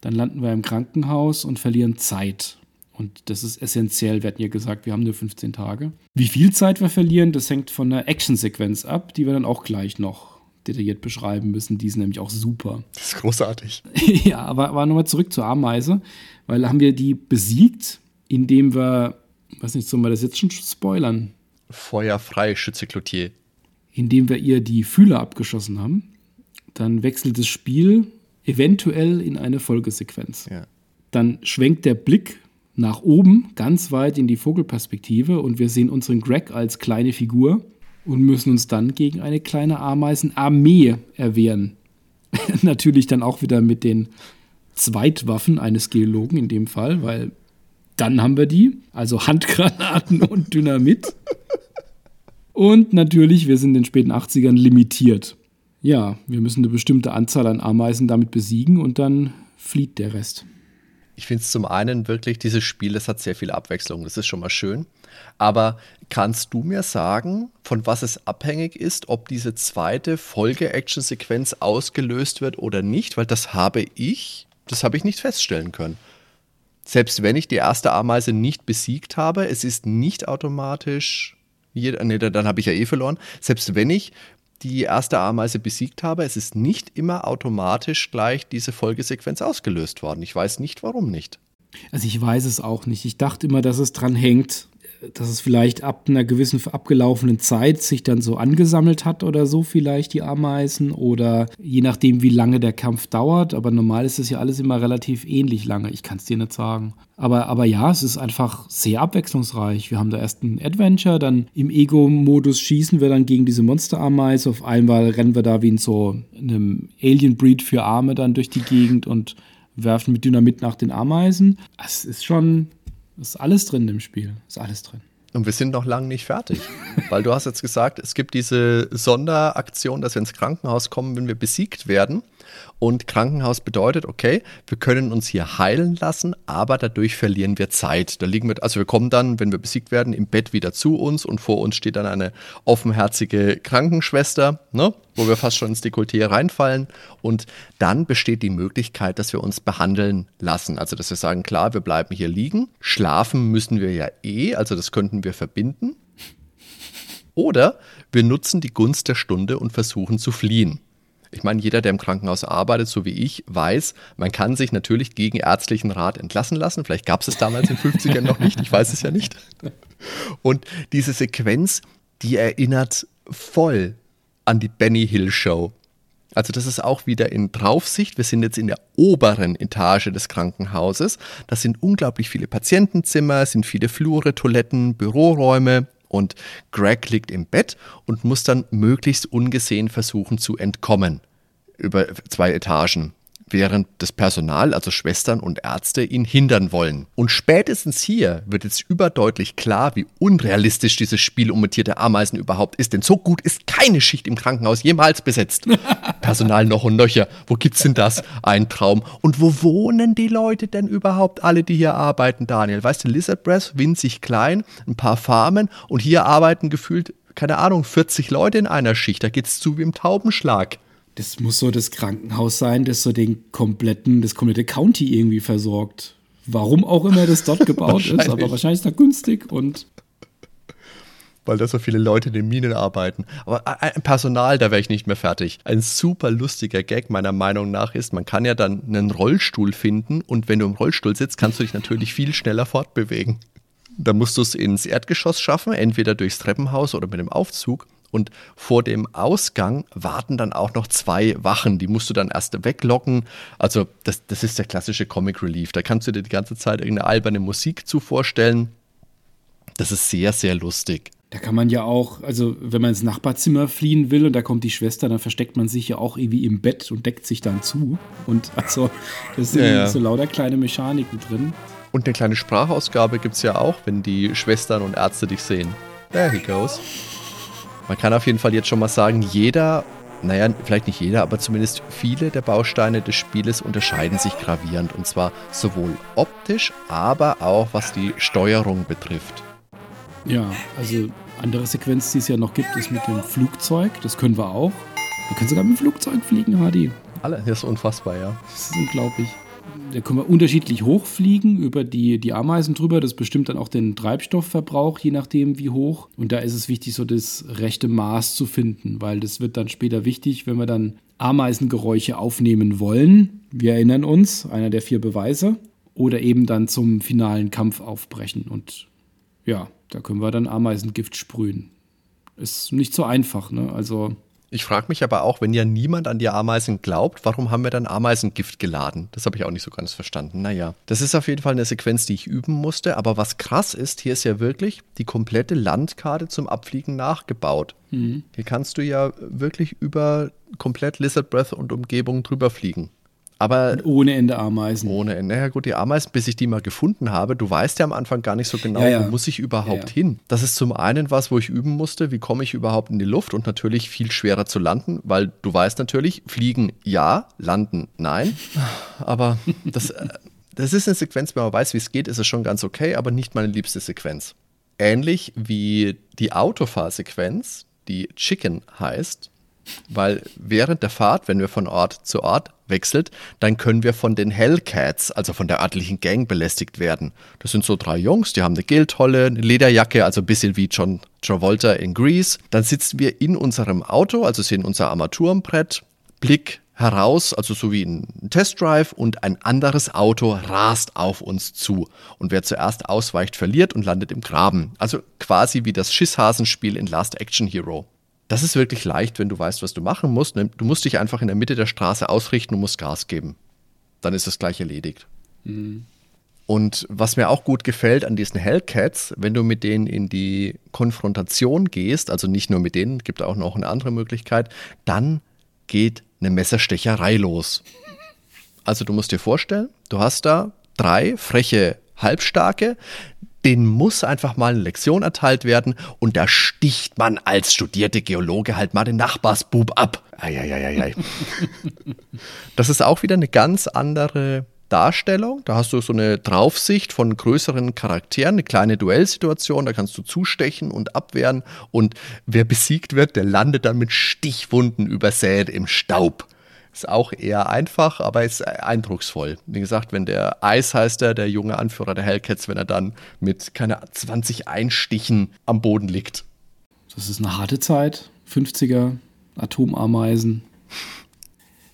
C: dann landen wir im Krankenhaus und verlieren Zeit. Und das ist essentiell. Wir hatten ja gesagt, wir haben nur 15 Tage. Wie viel Zeit wir verlieren, das hängt von der Actionsequenz ab, die wir dann auch gleich noch detailliert beschreiben müssen. Die ist nämlich auch super.
B: Das ist großartig.
C: ja, aber, aber nochmal zurück zur Ameise, weil haben wir die besiegt, indem wir, weiß nicht, sollen wir das jetzt schon spoilern?
B: Feuerfrei, Schütze Cloutier.
C: Indem wir ihr die Fühler abgeschossen haben. Dann wechselt das Spiel eventuell in eine Folgesequenz.
B: Ja.
C: Dann schwenkt der Blick nach oben, ganz weit in die Vogelperspektive und wir sehen unseren Greg als kleine Figur und müssen uns dann gegen eine kleine Ameisenarmee erwehren. Natürlich dann auch wieder mit den Zweitwaffen eines Geologen in dem Fall, weil dann haben wir die, also Handgranaten und Dynamit. Und natürlich, wir sind in den späten 80ern limitiert. Ja, wir müssen eine bestimmte Anzahl an Ameisen damit besiegen und dann flieht der Rest.
B: Ich finde es zum einen wirklich, dieses Spiel, das hat sehr viel Abwechslung, das ist schon mal schön. Aber kannst du mir sagen, von was es abhängig ist, ob diese zweite Folge-Action-Sequenz ausgelöst wird oder nicht? Weil das habe ich, das habe ich nicht feststellen können. selbst wenn ich die erste Ameise nicht besiegt habe, es ist nicht automatisch, nee, dann habe ich ja eh verloren, selbst wenn ich die erste Ameise besiegt habe, es ist nicht immer automatisch gleich diese Folgesequenz ausgelöst worden. Ich weiß nicht, warum nicht.
C: Also ich weiß es auch nicht. Ich dachte immer, dass es dran hängt, dass es vielleicht ab einer gewissen abgelaufenen Zeit sich dann so angesammelt hat oder so vielleicht die Ameisen oder je nachdem, wie lange der Kampf dauert. Aber normal ist es ja alles immer relativ ähnlich lange. Ich kann es dir nicht sagen. Aber, aber ja, es ist einfach sehr abwechslungsreich. Wir haben da erst ein Adventure, dann im Ego-Modus schießen wir dann gegen diese Monster-Ameise. Auf einmal rennen wir da wie in so einem Alien-Breed für Arme dann durch die Gegend und werfen mit Dynamit nach den Ameisen. Es ist schon ist alles drin im Spiel. Ist alles drin.
B: Und wir sind noch lange nicht fertig. Weil du hast jetzt gesagt, es gibt diese Sonderaktion, dass wir ins Krankenhaus kommen, wenn wir besiegt werden. Und Krankenhaus bedeutet, okay, wir können uns hier heilen lassen, aber dadurch verlieren wir Zeit. Da liegen wir, also wir kommen dann, wenn wir besiegt werden, im Bett wieder zu uns und vor uns steht dann eine offenherzige Krankenschwester, ne, wo wir fast schon ins Dekolleté reinfallen. Und dann besteht die Möglichkeit, dass wir uns behandeln lassen. Also, dass wir sagen, klar, wir bleiben hier liegen. Schlafen müssen wir ja eh, also das könnten wir verbinden. Oder wir nutzen die Gunst der Stunde und versuchen zu fliehen. Ich meine, jeder, der im Krankenhaus arbeitet, so wie ich, weiß, man kann sich natürlich gegen ärztlichen Rat entlassen lassen. Vielleicht gab es es damals in den 50ern noch nicht, ich weiß es ja nicht. Und diese Sequenz, die erinnert voll an die Benny Hill Show. Also das ist auch wieder in Draufsicht. Wir sind jetzt in der oberen Etage des Krankenhauses. Das sind unglaublich viele Patientenzimmer, sind viele Flure, Toiletten, Büroräume. Und Greg liegt im Bett und muss dann möglichst ungesehen versuchen zu entkommen über zwei Etagen während das Personal, also Schwestern und Ärzte, ihn hindern wollen. Und spätestens hier wird jetzt überdeutlich klar, wie unrealistisch dieses Spiel um mutierte Ameisen überhaupt ist. Denn so gut ist keine Schicht im Krankenhaus jemals besetzt. Personal noch und nöcher. Wo gibt's denn das? Ein Traum. Und wo wohnen die Leute denn überhaupt alle, die hier arbeiten, Daniel? Weißt du, Lizard Breath, winzig klein, ein paar Farmen und hier arbeiten gefühlt keine Ahnung, 40 Leute in einer Schicht. Da geht's zu wie im Taubenschlag
C: das muss so das Krankenhaus sein, das so den kompletten, das komplette County irgendwie versorgt. Warum auch immer das dort gebaut ist, aber wahrscheinlich ist da günstig und
B: weil da so viele Leute in den Minen arbeiten. Aber ein Personal, da wäre ich nicht mehr fertig. Ein super lustiger Gag meiner Meinung nach ist, man kann ja dann einen Rollstuhl finden und wenn du im Rollstuhl sitzt, kannst du dich natürlich viel schneller fortbewegen. Da musst du es ins Erdgeschoss schaffen, entweder durchs Treppenhaus oder mit dem Aufzug. Und vor dem Ausgang warten dann auch noch zwei Wachen. Die musst du dann erst weglocken. Also, das, das ist der klassische Comic Relief. Da kannst du dir die ganze Zeit irgendeine alberne Musik zu vorstellen. Das ist sehr, sehr lustig.
C: Da kann man ja auch, also wenn man ins Nachbarzimmer fliehen will und da kommt die Schwester, dann versteckt man sich ja auch irgendwie im Bett und deckt sich dann zu. Und also, das sind ja, ja. so lauter kleine Mechaniken drin.
B: Und eine kleine Sprachausgabe gibt es ja auch, wenn die Schwestern und Ärzte dich sehen. There he goes. Man kann auf jeden Fall jetzt schon mal sagen, jeder, naja, vielleicht nicht jeder, aber zumindest viele der Bausteine des Spieles unterscheiden sich gravierend. Und zwar sowohl optisch, aber auch was die Steuerung betrifft.
C: Ja, also andere Sequenz, die es ja noch gibt, ist mit dem Flugzeug. Das können wir auch. Wir können sogar mit dem Flugzeug fliegen, Hardy.
B: Alle, das ist unfassbar, ja.
C: Das ist unglaublich da können wir unterschiedlich hochfliegen über die, die Ameisen drüber. Das bestimmt dann auch den Treibstoffverbrauch, je nachdem wie hoch. Und da ist es wichtig, so das rechte Maß zu finden, weil das wird dann später wichtig, wenn wir dann Ameisengeräusche aufnehmen wollen. Wir erinnern uns, einer der vier Beweise. Oder eben dann zum finalen Kampf aufbrechen. Und ja, da können wir dann Ameisengift sprühen. Ist nicht so einfach, ne? Also
B: ich frage mich aber auch, wenn ja niemand an die Ameisen glaubt, warum haben wir dann Ameisengift geladen? Das habe ich auch nicht so ganz verstanden. Naja, das ist auf jeden Fall eine Sequenz, die ich üben musste. Aber was krass ist, hier ist ja wirklich die komplette Landkarte zum Abfliegen nachgebaut. Mhm. Hier kannst du ja wirklich über komplett Lizard Breath und Umgebung drüber fliegen. Aber
C: und ohne Ende Ameisen.
B: Ohne Ende. Ja gut, die Ameisen, bis ich die mal gefunden habe, du weißt ja am Anfang gar nicht so genau, ja, ja. wo muss ich überhaupt ja, hin. Das ist zum einen was, wo ich üben musste, wie komme ich überhaupt in die Luft und natürlich viel schwerer zu landen, weil du weißt natürlich, fliegen ja, landen nein. Aber das, äh, das ist eine Sequenz, wenn man weiß, wie es geht, ist es schon ganz okay, aber nicht meine liebste Sequenz. Ähnlich wie die Autofahrsequenz, die Chicken heißt, weil während der Fahrt, wenn wir von Ort zu Ort wechselt, dann können wir von den Hellcats, also von der örtlichen Gang, belästigt werden. Das sind so drei Jungs, die haben eine Guildholle, eine Lederjacke, also ein bisschen wie John Travolta in Grease. Dann sitzen wir in unserem Auto, also sehen unser Armaturenbrett, Blick heraus, also so wie ein Testdrive und ein anderes Auto rast auf uns zu. Und wer zuerst ausweicht, verliert und landet im Graben. Also quasi wie das Schisshasenspiel in Last Action Hero. Das ist wirklich leicht, wenn du weißt, was du machen musst. Du musst dich einfach in der Mitte der Straße ausrichten und musst Gas geben. Dann ist das gleich erledigt. Mhm. Und was mir auch gut gefällt an diesen Hellcats, wenn du mit denen in die Konfrontation gehst, also nicht nur mit denen, gibt auch noch eine andere Möglichkeit, dann geht eine Messerstecherei los. Also du musst dir vorstellen, du hast da drei freche Halbstarke, denen muss einfach mal eine Lektion erteilt werden und da sticht man als studierte Geologe halt mal den Nachbarsbub ab. Eieieiei. Das ist auch wieder eine ganz andere Darstellung. Da hast du so eine Draufsicht von größeren Charakteren, eine kleine Duellsituation, da kannst du zustechen und abwehren und wer besiegt wird, der landet dann mit Stichwunden übersät im Staub. Ist auch eher einfach, aber ist eindrucksvoll. Wie gesagt, wenn der Eis heißt er, der junge Anführer der Hellcats, wenn er dann mit keine 20 Einstichen am Boden liegt.
C: Das ist eine harte Zeit. 50er, Atomameisen.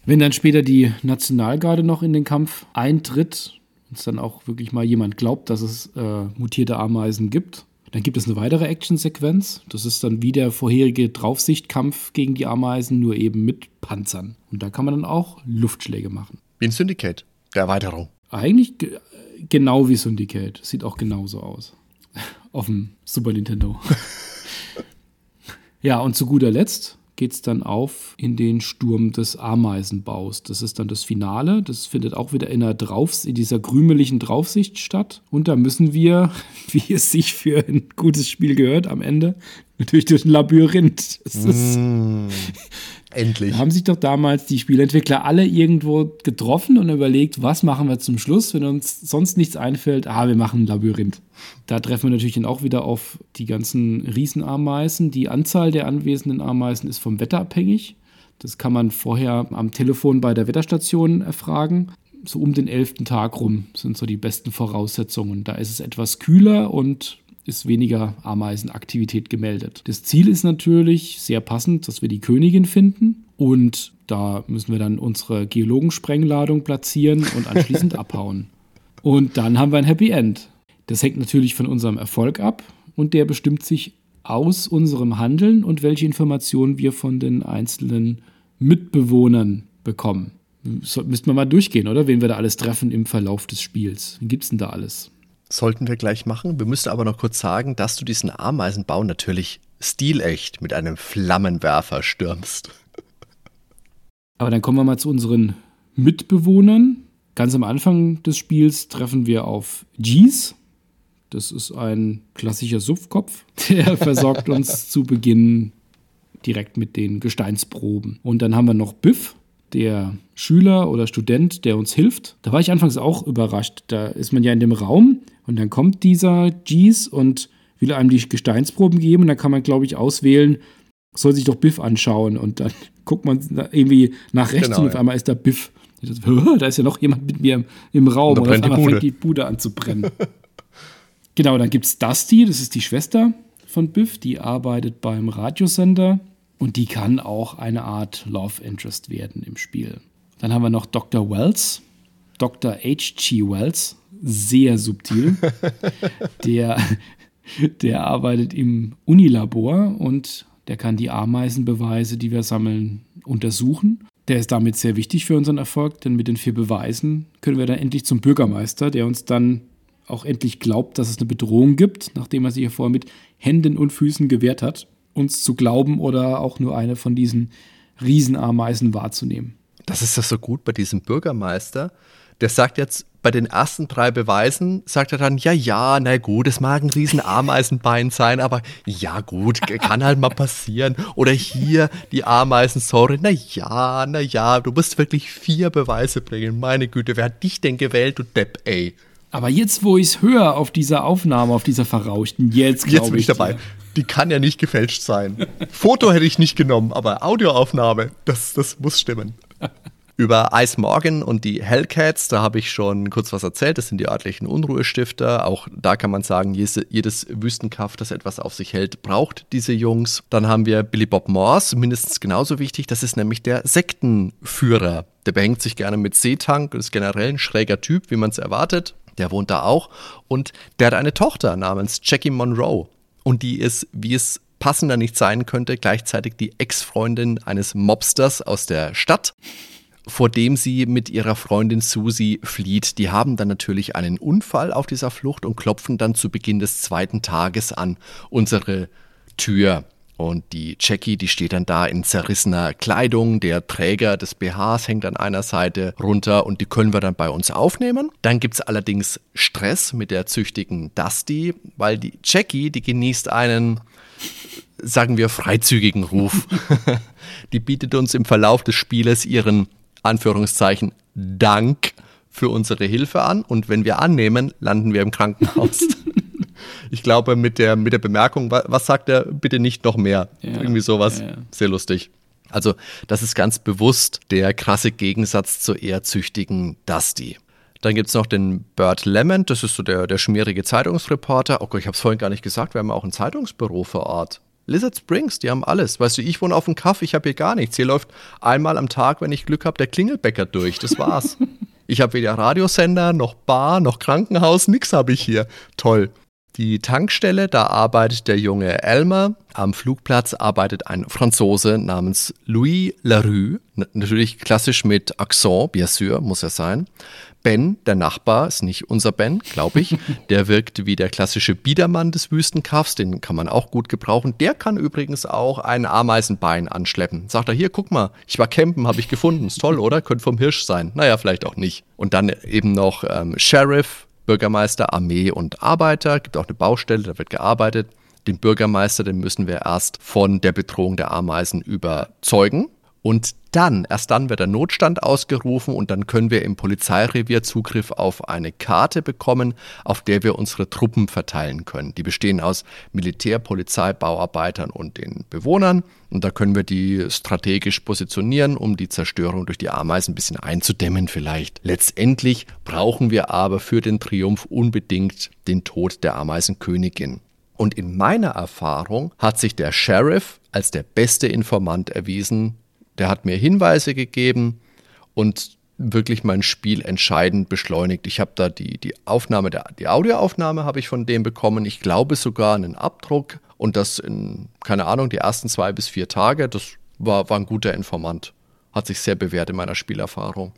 C: Wenn dann später die Nationalgarde noch in den Kampf eintritt, und es dann auch wirklich mal jemand glaubt, dass es äh, mutierte Ameisen gibt, dann gibt es eine weitere Actionsequenz. Das ist dann wie der vorherige Draufsichtkampf gegen die Ameisen, nur eben mit Panzern. Und da kann man dann auch Luftschläge machen.
B: Wie ein Syndicate, der Erweiterung.
C: Eigentlich ge genau wie Syndicate. Sieht auch genauso aus. Auf dem Super Nintendo. ja, und zu guter Letzt geht es dann auf in den Sturm des Ameisenbaus. Das ist dann das Finale. Das findet auch wieder in, der Draufs in dieser krümeligen Draufsicht statt. Und da müssen wir, wie es sich für ein gutes Spiel gehört, am Ende natürlich durch ein Labyrinth. Das ist,
B: mm. Endlich.
C: Da haben sich doch damals die Spielentwickler alle irgendwo getroffen und überlegt, was machen wir zum Schluss, wenn uns sonst nichts einfällt. Ah, wir machen ein Labyrinth. Da treffen wir natürlich dann auch wieder auf die ganzen Riesenameisen. Die Anzahl der anwesenden Ameisen ist vom Wetter abhängig. Das kann man vorher am Telefon bei der Wetterstation erfragen. So um den elften Tag rum sind so die besten Voraussetzungen. Da ist es etwas kühler und ist weniger Ameisenaktivität gemeldet. Das Ziel ist natürlich sehr passend, dass wir die Königin finden und da müssen wir dann unsere Geologensprengladung platzieren und anschließend abhauen. Und dann haben wir ein Happy End. Das hängt natürlich von unserem Erfolg ab und der bestimmt sich aus unserem Handeln und welche Informationen wir von den einzelnen Mitbewohnern bekommen. So, müssten wir mal durchgehen, oder? Wen wir da alles treffen im Verlauf des Spiels. Wen gibt es denn da alles?
B: Sollten wir gleich machen. Wir müssen aber noch kurz sagen, dass du diesen Ameisenbau natürlich stilecht mit einem Flammenwerfer stürmst.
C: Aber dann kommen wir mal zu unseren Mitbewohnern. Ganz am Anfang des Spiels treffen wir auf Jeez. Das ist ein klassischer Suffkopf. Der versorgt uns zu Beginn direkt mit den Gesteinsproben. Und dann haben wir noch Biff, der Schüler oder Student, der uns hilft. Da war ich anfangs auch überrascht. Da ist man ja in dem Raum und dann kommt dieser Jeez und will einem die Gesteinsproben geben und dann kann man, glaube ich, auswählen, soll sich doch Biff anschauen und dann guckt man irgendwie nach rechts genau, und auf einmal ist da Biff. Da ist ja noch jemand mit mir im Raum und,
B: und auf einmal
C: die fängt die Bude an zu brennen. genau, dann gibt es Dusty, das ist die Schwester von Biff, die arbeitet beim Radiosender und die kann auch eine Art Love Interest werden im Spiel. Dann haben wir noch Dr. Wells, Dr. H.G. Wells, sehr subtil. der, der arbeitet im Unilabor und der kann die Ameisenbeweise, die wir sammeln, untersuchen. Der ist damit sehr wichtig für unseren Erfolg, denn mit den vier Beweisen können wir dann endlich zum Bürgermeister, der uns dann auch endlich glaubt, dass es eine Bedrohung gibt, nachdem er sich ja vorher mit Händen und Füßen gewehrt hat uns zu glauben oder auch nur eine von diesen Riesenameisen wahrzunehmen.
B: Das ist doch so gut bei diesem Bürgermeister. Der sagt jetzt bei den ersten drei Beweisen, sagt er dann, ja, ja, na gut, es mag ein Riesenameisenbein sein, aber ja gut, kann halt mal passieren. Oder hier die Ameisen, sorry, na ja, na ja, du musst wirklich vier Beweise bringen. Meine Güte, wer hat dich denn gewählt, du Depp, ey?
C: Aber jetzt, wo ich es höre auf dieser Aufnahme, auf dieser verrauschten, jetzt glaube ich. Jetzt bin ich
B: dabei. Dir die kann ja nicht gefälscht sein. Foto hätte ich nicht genommen, aber Audioaufnahme, das, das muss stimmen. Über Ice Morgan und die Hellcats, da habe ich schon kurz was erzählt. Das sind die örtlichen Unruhestifter. Auch da kann man sagen, jedes Wüstenkaff, das etwas auf sich hält, braucht diese Jungs. Dann haben wir Billy Bob Morse, mindestens genauso wichtig. Das ist nämlich der Sektenführer. Der behängt sich gerne mit Seetank und ist generell ein schräger Typ, wie man es erwartet. Der wohnt da auch. Und der hat eine Tochter namens Jackie Monroe. Und die ist, wie es passender nicht sein könnte, gleichzeitig die Ex-Freundin eines Mobsters aus der Stadt vor dem sie mit ihrer Freundin Susie flieht. Die haben dann natürlich einen Unfall auf dieser Flucht und klopfen dann zu Beginn des zweiten Tages an unsere Tür. Und die Jackie, die steht dann da in zerrissener Kleidung. Der Träger des BHs hängt an einer Seite runter und die können wir dann bei uns aufnehmen. Dann gibt es allerdings Stress mit der züchtigen Dusty, weil die Jackie, die genießt einen, sagen wir, freizügigen Ruf. die bietet uns im Verlauf des Spieles ihren Anführungszeichen Dank für unsere Hilfe an und wenn wir annehmen, landen wir im Krankenhaus. ich glaube, mit der, mit der Bemerkung, was sagt er, bitte nicht noch mehr? Ja, Irgendwie sowas. Ja, ja. Sehr lustig. Also, das ist ganz bewusst der krasse Gegensatz zur eher züchtigen Dusty. Dann gibt es noch den Bert Lemon, das ist so der, der schmierige Zeitungsreporter. Oh Gott, ich habe es vorhin gar nicht gesagt, wir haben auch ein Zeitungsbüro vor Ort. Lizard Springs, die haben alles. Weißt du, ich wohne auf dem Kaff, ich habe hier gar nichts. Hier läuft einmal am Tag, wenn ich Glück habe, der Klingelbäcker durch. Das war's. ich habe weder Radiosender, noch Bar, noch Krankenhaus, nix habe ich hier. Toll. Die Tankstelle, da arbeitet der junge Elmer. Am Flugplatz arbeitet ein Franzose namens Louis Larue. Natürlich klassisch mit Accent, bien sûr, muss er sein. Ben, der Nachbar, ist nicht unser Ben, glaube ich. Der wirkt wie der klassische Biedermann des Wüstenkaffs, den kann man auch gut gebrauchen. Der kann übrigens auch ein Ameisenbein anschleppen. Sagt er, hier, guck mal, ich war campen, habe ich gefunden. Ist toll, oder? Könnte vom Hirsch sein. Naja, vielleicht auch nicht. Und dann eben noch ähm, Sheriff, Bürgermeister, Armee und Arbeiter. Gibt auch eine Baustelle, da wird gearbeitet. Den Bürgermeister, den müssen wir erst von der Bedrohung der Ameisen überzeugen. Und dann, erst dann wird der Notstand ausgerufen und dann können wir im Polizeirevier Zugriff auf eine Karte bekommen, auf der wir unsere Truppen verteilen können. Die bestehen aus Militär, Polizei, Bauarbeitern und den Bewohnern. Und da können wir die strategisch positionieren, um die Zerstörung durch die Ameisen ein bisschen einzudämmen vielleicht. Letztendlich brauchen wir aber für den Triumph unbedingt den Tod der Ameisenkönigin. Und in meiner Erfahrung hat sich der Sheriff als der beste Informant erwiesen, der hat mir Hinweise gegeben und wirklich mein Spiel entscheidend beschleunigt. Ich habe da die, die Aufnahme, der, die Audioaufnahme habe ich von dem bekommen. Ich glaube sogar einen Abdruck und das in, keine Ahnung, die ersten zwei bis vier Tage. Das war, war ein guter Informant. Hat sich sehr bewährt in meiner Spielerfahrung.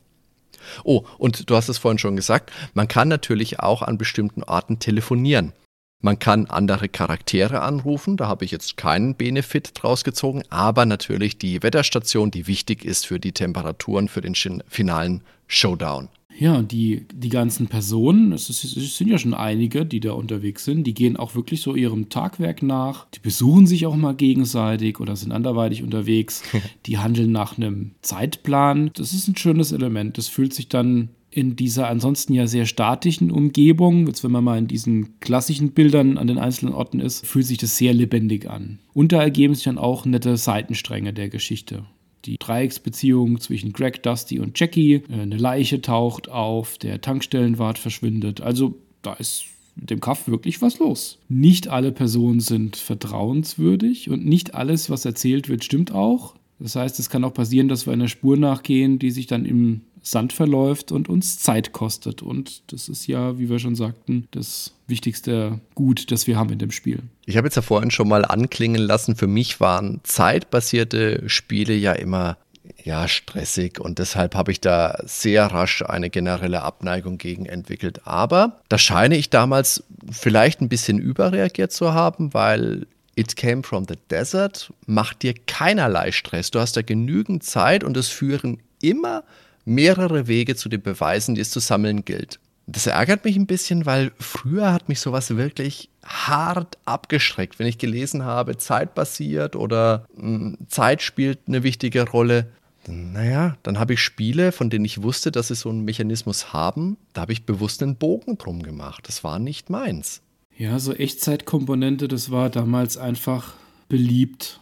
B: Oh, und du hast es vorhin schon gesagt, man kann natürlich auch an bestimmten Orten telefonieren. Man kann andere Charaktere anrufen, da habe ich jetzt keinen Benefit draus gezogen, aber natürlich die Wetterstation, die wichtig ist für die Temperaturen für den finalen Showdown.
C: Ja, die, die ganzen Personen, es, ist, es, sind ja schon einige, die da unterwegs sind, die gehen auch wirklich so ihrem Tagwerk nach. Die besuchen sich auch mal gegenseitig oder sind anderweitig unterwegs. die handeln nach einem Zeitplan. Das ist ein schönes Element. Das fühlt sich dann in dieser ansonsten ja sehr statischen Umgebung, jetzt wenn man mal in diesen klassischen Bildern an den einzelnen Orten ist, fühlt sich das sehr lebendig an. Und da ergeben sich dann auch nette Seitenstränge der Geschichte. Die Dreiecksbeziehung zwischen Greg, Dusty und Jackie, äh, eine Leiche taucht auf, der Tankstellenwart verschwindet. Also da ist mit dem Kaff wirklich was los. Nicht alle Personen sind vertrauenswürdig und nicht alles, was erzählt wird, stimmt auch. Das heißt, es kann auch passieren, dass wir einer Spur nachgehen, die sich dann im Sand verläuft und uns Zeit kostet. Und das ist ja, wie wir schon sagten, das wichtigste Gut, das wir haben in dem Spiel.
B: Ich habe jetzt ja vorhin schon mal anklingen lassen, für mich waren zeitbasierte Spiele ja immer ja, stressig und deshalb habe ich da sehr rasch eine generelle Abneigung gegen entwickelt. Aber da scheine ich damals vielleicht ein bisschen überreagiert zu haben, weil It Came from the Desert macht dir keinerlei Stress. Du hast da genügend Zeit und es führen immer mehrere Wege zu den Beweisen, die es zu sammeln gilt. Das ärgert mich ein bisschen, weil früher hat mich sowas wirklich hart abgeschreckt, wenn ich gelesen habe, Zeit basiert oder mh, hm, Zeit spielt eine wichtige Rolle. Naja, dann habe ich Spiele, von denen ich wusste, dass sie so einen Mechanismus haben, da habe ich bewusst einen Bogen drum gemacht. Das war nicht meins.
C: Ja, so Echtzeitkomponente, das war damals einfach beliebt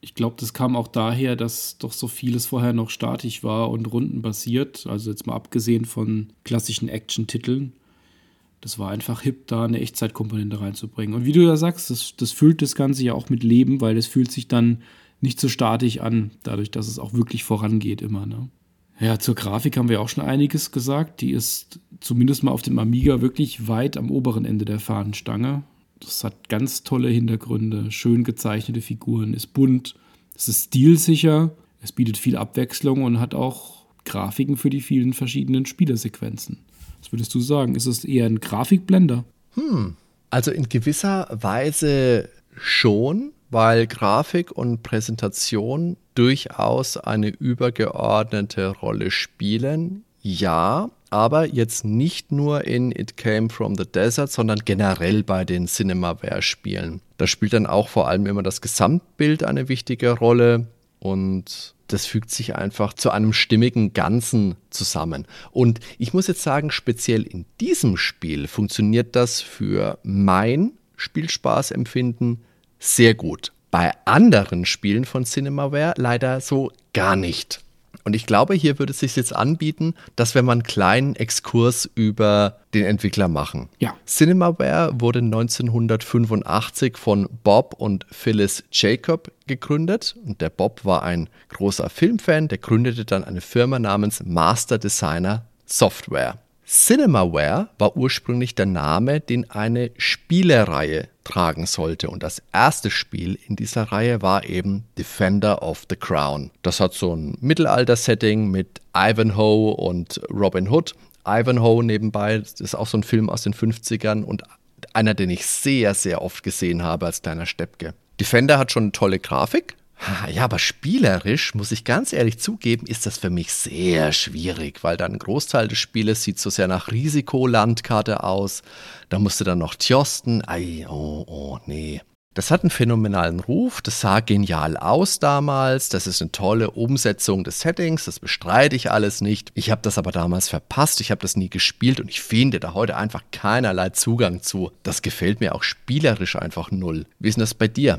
C: Ich glaube, das kam auch daher, dass doch so vieles vorher noch statisch war und rundenbasiert. Also jetzt mal abgesehen von klassischen Action-Titeln. Das war einfach hip, da eine Echtzeitkomponente reinzubringen. Und wie du ja sagst, das, das füllt das Ganze ja auch mit Leben, weil es fühlt sich dann nicht so statisch an, dadurch, dass es auch wirklich vorangeht immer. Ne? Ja, zur Grafik haben wir auch schon einiges gesagt. Die ist zumindest mal auf dem Amiga wirklich weit am oberen Ende der Fahnenstange. Das hat ganz tolle Hintergründe, schön gezeichnete Figuren, ist bunt, es ist stilsicher, es bietet viel Abwechslung und hat auch Grafiken für die vielen verschiedenen Spielersequenzen. Was würdest du sagen? Ist es eher ein Grafikblender?
B: Hm, also in gewisser Weise schon, weil Grafik und Präsentation durchaus eine übergeordnete Rolle spielen. Ja, aber jetzt nicht nur in It Came from the Desert, sondern generell bei den Cinemaware-Spielen. Da spielt dann auch vor allem immer das Gesamtbild eine wichtige Rolle und das fügt sich einfach zu einem stimmigen Ganzen zusammen. Und ich muss jetzt sagen, speziell in diesem Spiel funktioniert das für mein Spielspaßempfinden sehr gut. Bei anderen Spielen von Cinemaware leider so gar nicht. Und ich glaube, hier würde es sich jetzt anbieten, dass wir mal einen kleinen Exkurs über den Entwickler machen.
C: Ja.
B: Cinemaware wurde 1985 von Bob und Phyllis Jacob gegründet. Und der Bob war ein großer Filmfan, der gründete dann eine Firma namens Master Designer Software. Cinemaware war ursprünglich der Name, den eine Spielereihe tragen sollte. Und das erste Spiel in dieser Reihe war eben Defender of the Crown. Das hat so ein Mittelalter-Setting mit Ivanhoe und Robin Hood. Ivanhoe nebenbei, das ist auch so ein Film aus den 50ern und einer, den ich sehr, sehr oft gesehen habe als kleiner Steppke. Defender hat schon eine tolle Grafik, ja, aber spielerisch, muss ich ganz ehrlich zugeben, ist das für mich sehr schwierig, weil dann ein Großteil des Spieles sieht so sehr nach Risikolandkarte aus. Da musste dann noch Tjosten. Ei, oh, oh, nee. Das hat einen phänomenalen Ruf, das sah genial aus damals, das ist eine tolle Umsetzung des Settings, das bestreite ich alles nicht. Ich habe das aber damals verpasst, ich habe das nie gespielt und ich finde da heute einfach keinerlei Zugang zu. Das gefällt mir auch spielerisch einfach null. Wie ist denn das bei dir?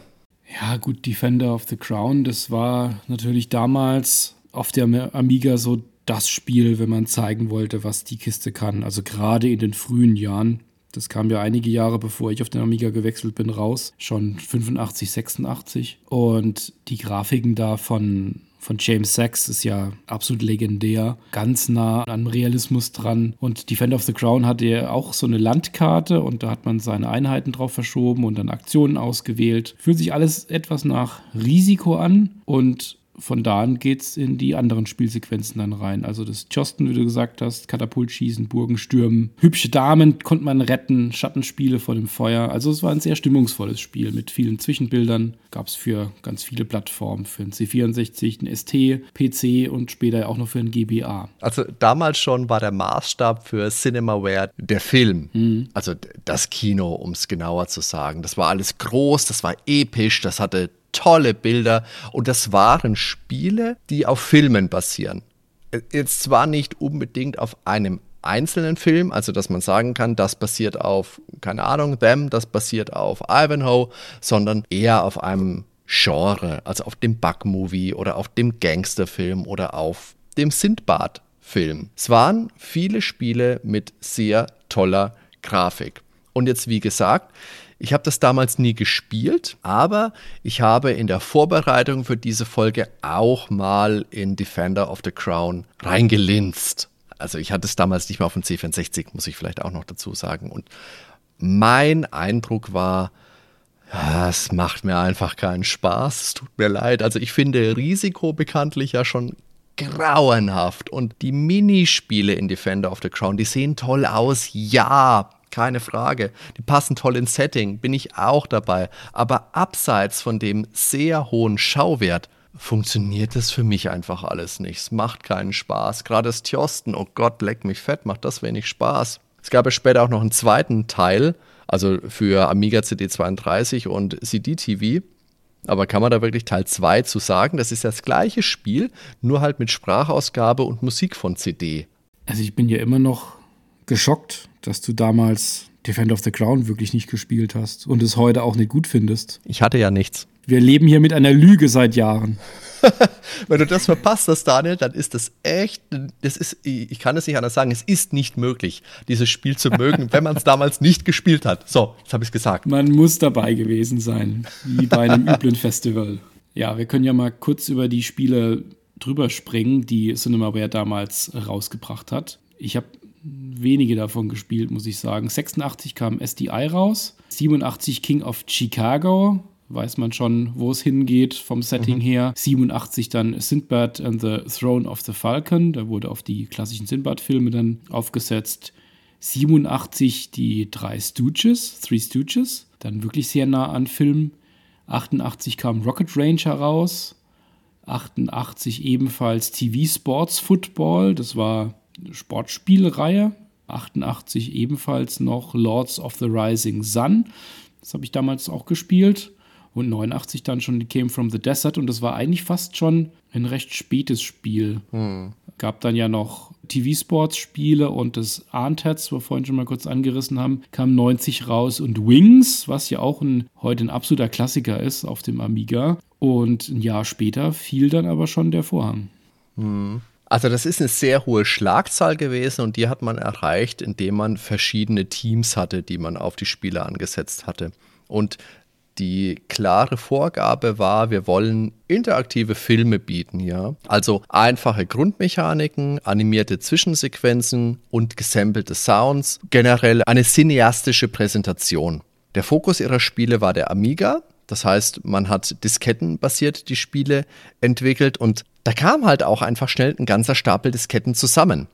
C: Ja, gut, Defender of the Crown, das war natürlich damals auf der Amiga so das Spiel, wenn man zeigen wollte, was die Kiste kann. Also gerade in den frühen Jahren. Das kam ja einige Jahre bevor ich auf den Amiga gewechselt bin raus. Schon 85, 86. Und die Grafiken da von von James Sachs ist ja absolut legendär, ganz nah am Realismus dran. Und Defender of the Crown hatte ja auch so eine Landkarte und da hat man seine Einheiten drauf verschoben und dann Aktionen ausgewählt. Fühlt sich alles etwas nach Risiko an und von da an geht es in die anderen Spielsequenzen dann rein. Also das Josten, wie du gesagt hast, Katapultschießen, Burgen stürmen, hübsche Damen konnte man retten, Schattenspiele vor dem Feuer. Also es war ein sehr stimmungsvolles Spiel mit vielen Zwischenbildern. Gab es für ganz viele Plattformen, für den C64, den ST, PC und später auch noch für den GBA.
B: Also damals schon war der Maßstab für Cinemaware der Film. Mhm. Also das Kino, um es genauer zu sagen. Das war alles groß, das war episch, das hatte tolle Bilder und das waren Spiele, die auf Filmen basieren. Jetzt zwar nicht unbedingt auf einem einzelnen Film, also dass man sagen kann, das basiert auf, keine Ahnung, Them, das basiert auf Ivanhoe, sondern eher auf einem Genre, also auf dem Bug-Movie oder auf dem Gangsterfilm oder auf dem Sindbad-Film. Es waren viele Spiele mit sehr toller Grafik. Und jetzt, wie gesagt, ich habe das damals nie gespielt, aber ich habe in der Vorbereitung für diese Folge auch mal in Defender of the Crown reingelinst. Also ich hatte es damals nicht mehr auf dem C64, muss ich vielleicht auch noch dazu sagen. Und mein Eindruck war, es macht mir einfach keinen Spaß. Es tut mir leid. Also ich finde Risiko bekanntlich ja schon grauenhaft. Und die Minispiele in Defender of the Crown, die sehen toll aus. Ja, keine Frage. Die passen toll ins Setting, bin ich auch dabei. Aber abseits von dem sehr hohen Schauwert funktioniert das für mich einfach alles nicht. Es macht keinen Spaß. Gerade das Tjosten, oh Gott, leck mich fett, macht das wenig Spaß. Es gab ja später auch noch einen zweiten Teil, also für Amiga CD32 und CD-TV. Aber kann man da wirklich Teil 2 zu sagen? Das ist das gleiche Spiel, nur halt mit Sprachausgabe und Musik von CD.
C: Also ich bin ja immer noch geschockt, dass du damals Defender of the Crown wirklich nicht gespielt hast und es heute auch nicht gut findest.
B: Ich hatte ja nichts.
C: Wir leben hier mit einer Lüge seit Jahren.
B: Wenn du das verpasst hast, Daniel, dann ist das echt, das ist, ich kann es nicht anders sagen, es ist nicht möglich, dieses Spiel zu mögen, wenn man es damals nicht gespielt hat. So, jetzt habe ich es gesagt.
C: Man muss dabei gewesen sein, wie bei einem üblen Festival. Ja, wir können ja mal kurz über die Spiele drüber springen, die Cinemaware damals rausgebracht hat. Ich habe wenige davon gespielt, muss ich sagen. 86 kam SDI raus, 87 King of Chicago, weiß man schon, wo es hingeht vom Setting mhm. her. 87 dann Sindbad and the Throne of the Falcon, da wurde auf die klassischen Sindbad-Filme dann aufgesetzt. 87 die drei Stooges, Three Stooges, dann wirklich sehr nah an Film. 88 kam Rocket Ranger raus. 88 ebenfalls TV Sports Football, das war Sportspielreihe. 88 ebenfalls noch Lords of the Rising Sun, das habe ich damals auch gespielt und 89 dann schon Came from the Desert und das war eigentlich fast schon ein recht spätes Spiel. Hm. Gab dann ja noch TV-Sports-Spiele und das Arntats, was wir vorhin schon mal kurz angerissen haben, kam 90 raus und Wings, was ja auch ein, heute ein absoluter Klassiker ist auf dem Amiga. Und ein Jahr später fiel dann aber schon der Vorhang.
B: Hm. Also das ist eine sehr hohe Schlagzahl gewesen und die hat man erreicht, indem man verschiedene Teams hatte, die man auf die Spiele angesetzt hatte. Und die klare Vorgabe war, wir wollen interaktive Filme bieten, ja. Also einfache Grundmechaniken, animierte Zwischensequenzen und gesampelte Sounds, generell eine cineastische Präsentation. Der Fokus ihrer Spiele war der Amiga, das heißt, man hat diskettenbasiert die Spiele entwickelt und da kam halt auch einfach schnell ein ganzer Stapel Disketten zusammen.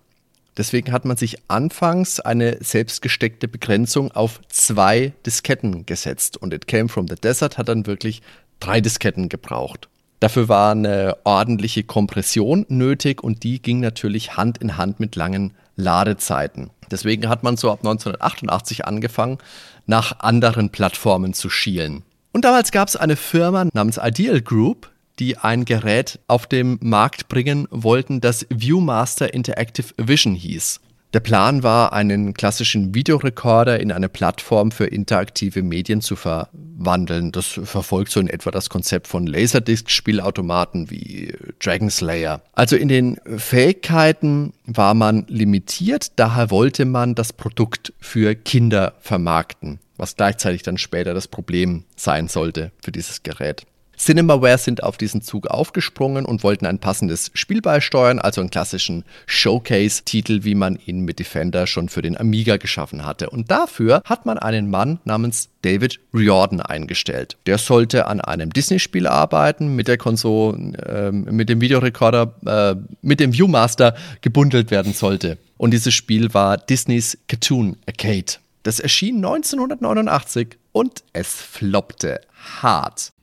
B: Deswegen hat man sich anfangs eine selbstgesteckte Begrenzung auf zwei Disketten gesetzt. Und It Came from the Desert hat dann wirklich drei Disketten gebraucht. Dafür war eine ordentliche Kompression nötig und die ging natürlich Hand in Hand mit langen Ladezeiten. Deswegen hat man so ab 1988 angefangen, nach anderen Plattformen zu schielen. Und damals gab es eine Firma namens Ideal Group, die ein Gerät auf den Markt bringen wollten, das Viewmaster Interactive Vision hieß. Der Plan war, einen klassischen Videorekorder in eine Plattform für interaktive Medien zu verwandeln. Das verfolgt so in etwa das Konzept von Laserdisc-Spielautomaten wie Dragon Slayer. Also in den Fähigkeiten war man limitiert, daher wollte man das Produkt für Kinder vermarkten, was gleichzeitig dann später das Problem sein sollte für dieses Gerät. Cinemaware sind auf diesen Zug aufgesprungen und wollten ein passendes Spiel beisteuern, also einen klassischen Showcase-Titel, wie man ihn mit Defender schon für den Amiga geschaffen hatte. Und dafür hat man einen Mann namens David Riordan eingestellt. Der sollte an einem Disney-Spiel arbeiten, mit der Konsole, äh, mit dem Videorekorder, äh, mit dem Viewmaster gebundelt werden sollte. Und dieses Spiel war Disneys Cartoon Arcade. Das erschien 1989 und es floppte hart.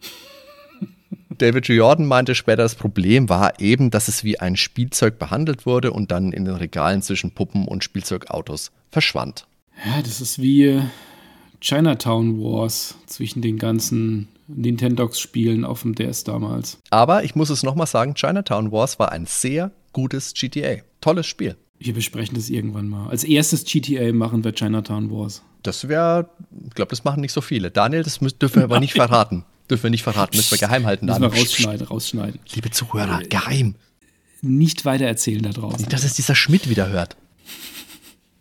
B: David Jordan meinte später, das Problem war eben, dass es wie ein Spielzeug behandelt wurde und dann in den Regalen zwischen Puppen und Spielzeugautos verschwand.
C: Ja, das ist wie äh, Chinatown Wars zwischen den ganzen Nintendox-Spielen auf dem DS damals.
B: Aber ich muss es nochmal sagen, Chinatown Wars war ein sehr gutes GTA. Tolles Spiel.
C: Wir besprechen das irgendwann mal. Als erstes GTA machen wir Chinatown Wars.
B: Das wäre, ich glaube, das machen nicht so viele. Daniel, das dürfen wir aber nicht verraten. Dürfen wir nicht verraten, müssen wir geheim halten.
C: Müssen wir rausschneiden, rausschneiden.
B: Liebe Zuhörer, geheim.
C: Nicht weiter erzählen da draußen.
B: Nicht, dass es dieser Schmidt wieder hört.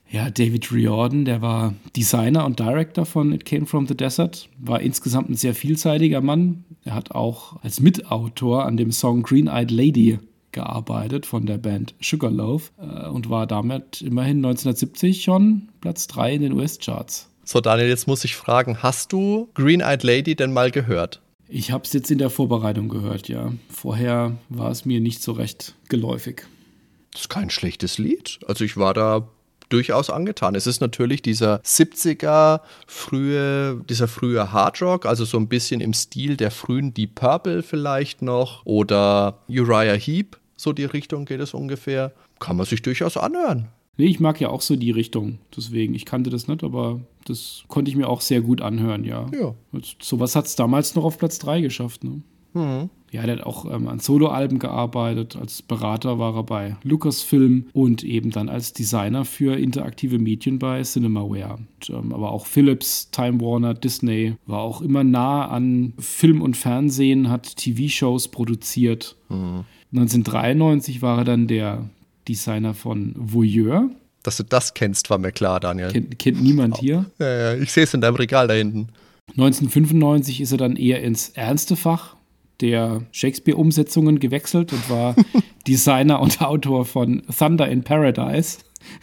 C: Ja, David Riordan, der war Designer und Director von It Came From the Desert, war insgesamt ein sehr vielseitiger Mann. Er hat auch als Mitautor an dem Song Green Eyed Lady gearbeitet von der Band Sugarloaf äh, und war damit immerhin 1970 schon Platz 3 in den US-Charts.
B: So, Daniel, jetzt muss ich fragen, hast du Green Eyed Lady denn mal gehört?
C: Ich habe es jetzt in der Vorbereitung gehört, ja. Vorher war es mir nicht so recht geläufig.
B: Das ist kein schlechtes Lied. Also ich war da durchaus angetan. Es ist natürlich dieser 70er frühe, dieser frühe Hardrock, also so ein bisschen im Stil der frühen Deep Purple vielleicht noch oder Uriah Heep, so die Richtung geht es ungefähr. Kann man sich durchaus anhören.
C: Nee, ich mag ja auch so die Richtung. Deswegen, ich kannte das nicht, aber das konnte ich mir auch sehr gut anhören, ja. Ja. Sowas hat es damals noch auf Platz 3 geschafft, ne? Mhm. Ja, der hat auch ähm, an Soloalben gearbeitet. Als Berater war er bei Lucasfilm und eben dann als Designer für interaktive Medien bei Cinemaware. Und, ähm, aber auch Philips, Time Warner, Disney war auch immer nah an Film und Fernsehen, hat TV-Shows produziert. Mhm. 1993 war er dann der Designer von Voyeur.
B: Dass du das kennst, war mir klar, Daniel.
C: Kennt, kennt niemand hier.
B: Ja, ja, ich sehe es in deinem Regal da hinten.
C: 1995 ist er dann eher ins ernste Fach der Shakespeare-Umsetzungen gewechselt und war Designer und Autor von Thunder in Paradise,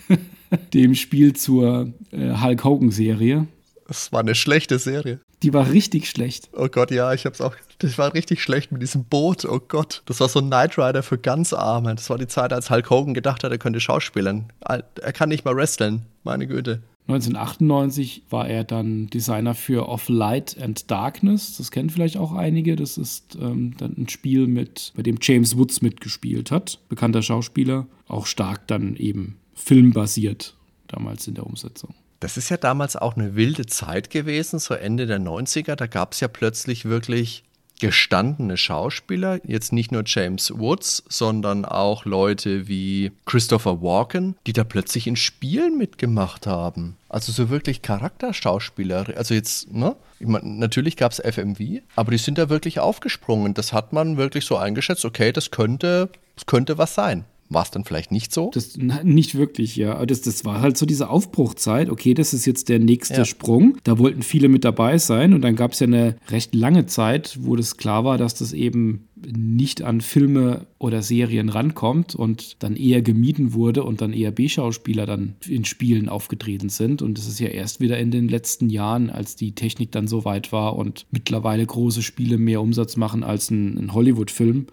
C: dem Spiel zur äh, Hulk Hogan-Serie.
B: Das war eine schlechte Serie.
C: Die war richtig schlecht.
B: Oh Gott, ja, ich hab's auch. Das war richtig schlecht mit diesem Boot. Oh Gott. Das war so ein Knight Rider für ganz Arme. Das war die Zeit, als Hulk Hogan gedacht hat, er könnte schauspielen. Er kann nicht mal wresteln. Meine Güte.
C: 1998 war er dann Designer für Of Light and Darkness. Das kennen vielleicht auch einige. Das ist ähm, dann ein Spiel, mit, bei dem James Woods mitgespielt hat. Bekannter Schauspieler. Auch stark dann eben filmbasiert damals in der Umsetzung.
B: Das ist ja damals auch eine wilde Zeit gewesen, so Ende der 90er. Da gab es ja plötzlich wirklich gestandene Schauspieler, jetzt nicht nur James Woods, sondern auch Leute wie Christopher Walken, die da plötzlich in Spielen mitgemacht haben. Also so wirklich Charakterschauspieler. Also jetzt, ne? Ich mein, natürlich gab es FMV, aber die sind da wirklich aufgesprungen. Das hat man wirklich so eingeschätzt, okay, das könnte, das könnte was sein. War es dann vielleicht nicht so?
C: Das, nicht wirklich, ja. Das, das war halt so diese Aufbruchzeit. Okay, das ist jetzt der nächste ja. Sprung. Da wollten viele mit dabei sein. Und dann gab es ja eine recht lange Zeit, wo das klar war, dass das eben nicht an Filme oder Serien rankommt und dann eher gemieden wurde und dann eher B-Schauspieler dann in Spielen aufgetreten sind. Und das ist ja erst wieder in den letzten Jahren, als die Technik dann so weit war und mittlerweile große Spiele mehr Umsatz machen als ein, ein Hollywood-Film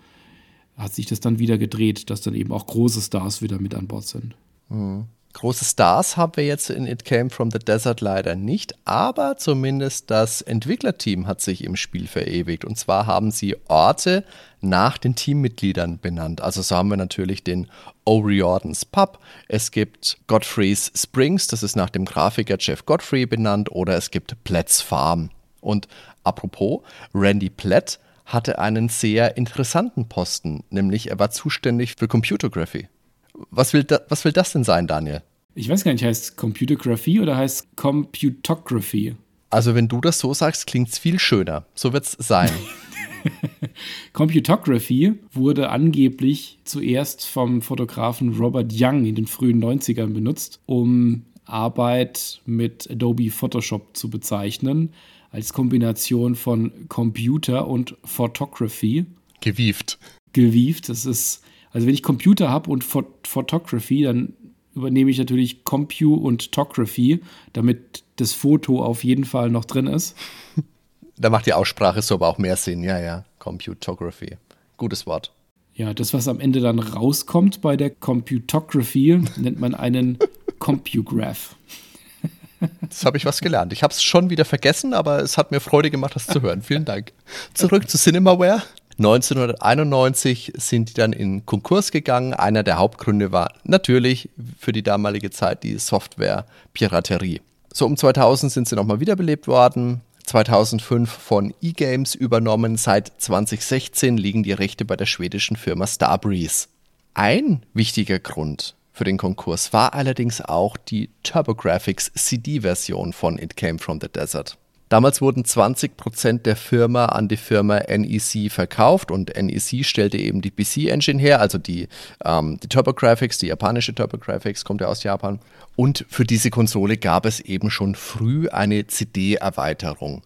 C: hat sich das dann wieder gedreht, dass dann eben auch große Stars wieder mit an Bord sind.
B: Mhm. Große Stars haben wir jetzt in It Came from the Desert leider nicht, aber zumindest das Entwicklerteam hat sich im Spiel verewigt. Und zwar haben sie Orte nach den Teammitgliedern benannt. Also so haben wir natürlich den O'Riordan's Pub, es gibt Godfrey's Springs, das ist nach dem Grafiker Jeff Godfrey benannt, oder es gibt Platt's Farm. Und apropos, Randy Platt hatte einen sehr interessanten Posten, nämlich er war zuständig für Computergraphy. Was will, da, was will das denn sein, Daniel?
C: Ich weiß gar nicht, heißt Computergraphy oder heißt Computography?
B: Also wenn du das so sagst, klingt es viel schöner. So wird es sein.
C: Computography wurde angeblich zuerst vom Fotografen Robert Young in den frühen 90ern benutzt, um Arbeit mit Adobe Photoshop zu bezeichnen als Kombination von Computer und Photography.
B: Gewieft.
C: Gewieft. Das ist, also wenn ich Computer habe und Phot Photography, dann übernehme ich natürlich Compu und Tography, damit das Foto auf jeden Fall noch drin ist.
B: Da macht die Aussprache so aber auch mehr Sinn, ja, ja. Computography. Gutes Wort.
C: Ja, das, was am Ende dann rauskommt bei der Computography, nennt man einen Compograph.
B: Das habe ich was gelernt. Ich habe es schon wieder vergessen, aber es hat mir Freude gemacht, das zu hören. Vielen Dank. Zurück zu Cinemaware. 1991 sind die dann in Konkurs gegangen. Einer der Hauptgründe war natürlich für die damalige Zeit die Software-Piraterie. So um 2000 sind sie nochmal wiederbelebt worden. 2005 von eGames übernommen. Seit 2016 liegen die Rechte bei der schwedischen Firma Starbreeze. Ein wichtiger Grund für den Konkurs war allerdings auch die TurboGrafx CD-Version von It Came from the Desert. Damals wurden 20% der Firma an die Firma NEC verkauft und NEC stellte eben die PC-Engine her, also die, ähm, die TurboGrafx, die japanische TurboGrafx, kommt ja aus Japan. Und für diese Konsole gab es eben schon früh eine CD-Erweiterung.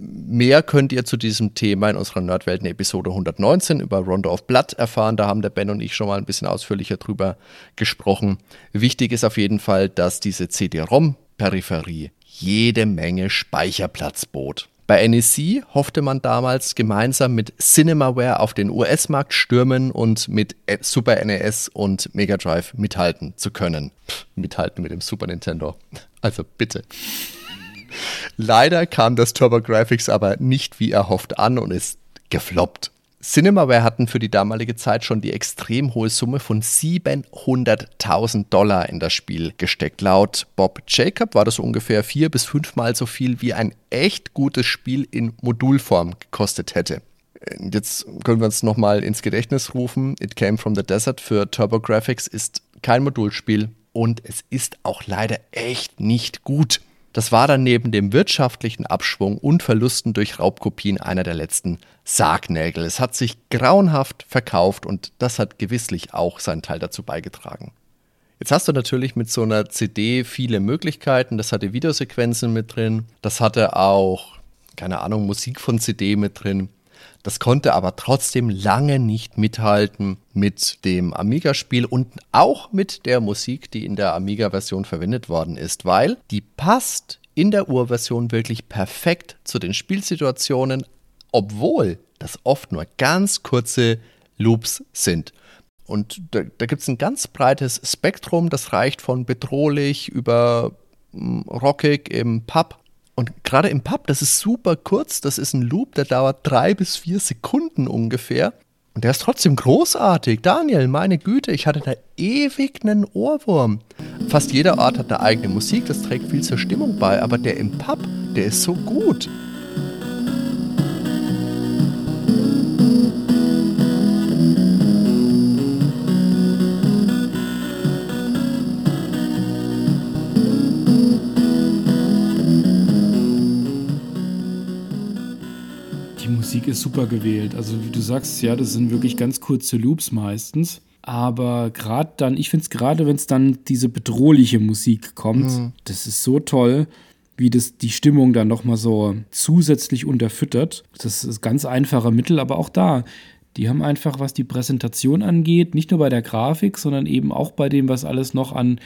B: Mehr könnt ihr zu diesem Thema in unserer Nerdwelten Episode 119 über Rondo of Blood erfahren. Da haben der Ben und ich schon mal ein bisschen ausführlicher drüber gesprochen. Wichtig ist auf jeden Fall, dass diese CD-ROM-Peripherie jede Menge Speicherplatz bot. Bei NEC hoffte man damals gemeinsam mit Cinemaware auf den US-Markt stürmen und mit Super NES und Mega Drive mithalten zu können. Pff, mithalten mit dem Super Nintendo. Also bitte. Leider kam das TurboGrafx aber nicht wie erhofft an und ist gefloppt. Cinemaware hatten für die damalige Zeit schon die extrem hohe Summe von 700.000 Dollar in das Spiel gesteckt. Laut Bob Jacob war das ungefähr vier bis fünfmal so viel, wie ein echt gutes Spiel in Modulform gekostet hätte. Jetzt können wir uns nochmal ins Gedächtnis rufen. It Came from the Desert für TurboGrafx ist kein Modulspiel und es ist auch leider echt nicht gut. Das war dann neben dem wirtschaftlichen Abschwung und Verlusten durch Raubkopien einer der letzten Sargnägel. Es hat sich grauenhaft verkauft und das hat gewisslich auch seinen Teil dazu beigetragen. Jetzt hast du natürlich mit so einer CD viele Möglichkeiten. Das hatte Videosequenzen mit drin. Das hatte auch, keine Ahnung, Musik von CD mit drin. Das konnte aber trotzdem lange nicht mithalten mit dem Amiga-Spiel und auch mit der Musik, die in der Amiga-Version verwendet worden ist, weil die passt in der Urversion wirklich perfekt zu den Spielsituationen, obwohl das oft nur ganz kurze Loops sind. Und da, da gibt es ein ganz breites Spektrum, das reicht von bedrohlich über mm, rockig im Pub und gerade im Pub, das ist super kurz, das ist ein Loop, der dauert drei bis vier Sekunden ungefähr. Und der ist trotzdem großartig. Daniel, meine Güte, ich hatte da ewig einen Ohrwurm. Fast jeder Ort hat eine eigene Musik, das trägt viel zur Stimmung bei, aber der im Pub, der ist so gut.
C: Ist super gewählt. Also wie du sagst, ja, das sind wirklich ganz kurze Loops meistens. Aber gerade dann, ich finde es gerade, wenn es dann diese bedrohliche Musik kommt, mhm. das ist so toll, wie das die Stimmung dann nochmal so zusätzlich unterfüttert. Das ist ganz einfache Mittel, aber auch da, die haben einfach, was die Präsentation angeht, nicht nur bei der Grafik, sondern eben auch bei dem, was alles noch an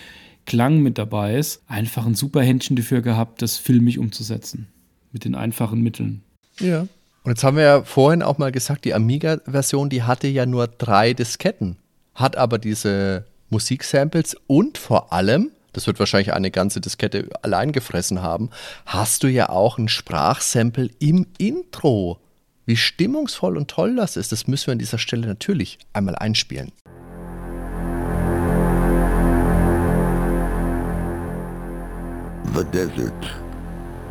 C: Klang mit dabei ist, einfach ein super Händchen dafür gehabt, das filmig umzusetzen. Mit den einfachen Mitteln.
B: Ja, und jetzt haben wir ja vorhin auch mal gesagt, die Amiga-Version, die hatte ja nur drei Disketten, hat aber diese Musiksamples und vor allem, das wird wahrscheinlich eine ganze Diskette allein gefressen haben, hast du ja auch ein Sprachsample im Intro. Wie stimmungsvoll und toll das ist, das müssen wir an dieser Stelle natürlich einmal einspielen.
D: The desert,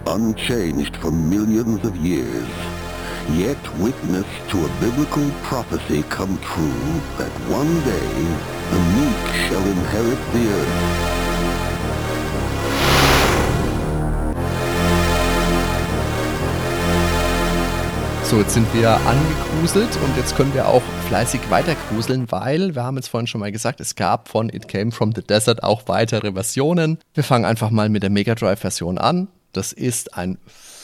D: unchanged for millions of years. Yet witness to a biblical prophecy come true that one day the meek shall inherit the earth.
B: So, jetzt sind wir angegruselt und jetzt können wir auch fleißig weitergruseln, weil wir haben jetzt vorhin schon mal gesagt, es gab von It Came From The Desert auch weitere Versionen. Wir fangen einfach mal mit der Mega Drive Version an. Das ist ein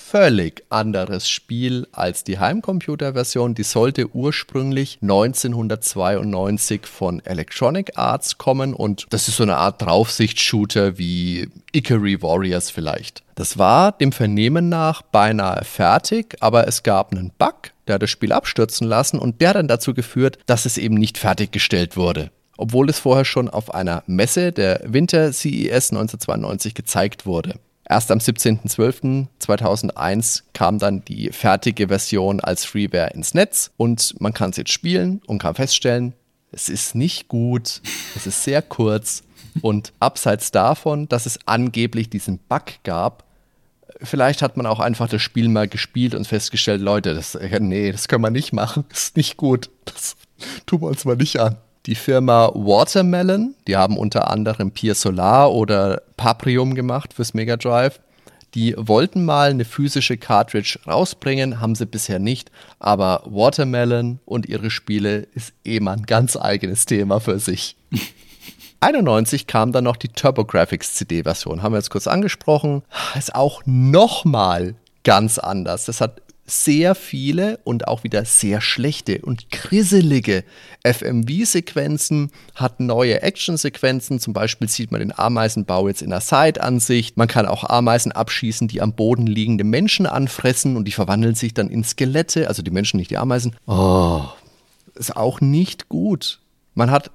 B: völlig anderes Spiel als die Heimcomputer-Version. Die sollte ursprünglich 1992 von Electronic Arts kommen und das ist so eine Art Draufsicht-Shooter wie Ikari Warriors vielleicht. Das war dem Vernehmen nach beinahe fertig, aber es gab einen Bug, der hat das Spiel abstürzen lassen und der hat dann dazu geführt, dass es eben nicht fertiggestellt wurde obwohl es vorher schon auf einer Messe der Winter CES 1992 gezeigt wurde. Erst am 17.12.2001 kam dann die fertige Version als Freeware ins Netz und man kann es jetzt spielen und kann feststellen, es ist nicht gut, es ist sehr kurz und abseits davon, dass es angeblich diesen Bug gab, vielleicht hat man auch einfach das Spiel mal gespielt und festgestellt, Leute, das, nee, das können wir nicht machen, das ist nicht gut, das tun wir uns mal nicht an. Die Firma Watermelon, die haben unter anderem Pier Solar oder Paprium gemacht fürs Mega Drive. Die wollten mal eine physische Cartridge rausbringen, haben sie bisher nicht, aber Watermelon und ihre Spiele ist eh mal ein ganz eigenes Thema für sich. 91 kam dann noch die TurboGrafx CD-Version, haben wir jetzt kurz angesprochen. Ist auch nochmal ganz anders. Das hat sehr viele und auch wieder sehr schlechte und krisselige FMV-Sequenzen, hat neue Action-Sequenzen. Zum Beispiel sieht man den Ameisenbau jetzt in der Side-Ansicht. Man kann auch Ameisen abschießen, die am Boden liegende Menschen anfressen und die verwandeln sich dann in Skelette. Also die Menschen, nicht die Ameisen. Oh, ist auch nicht gut. Man hat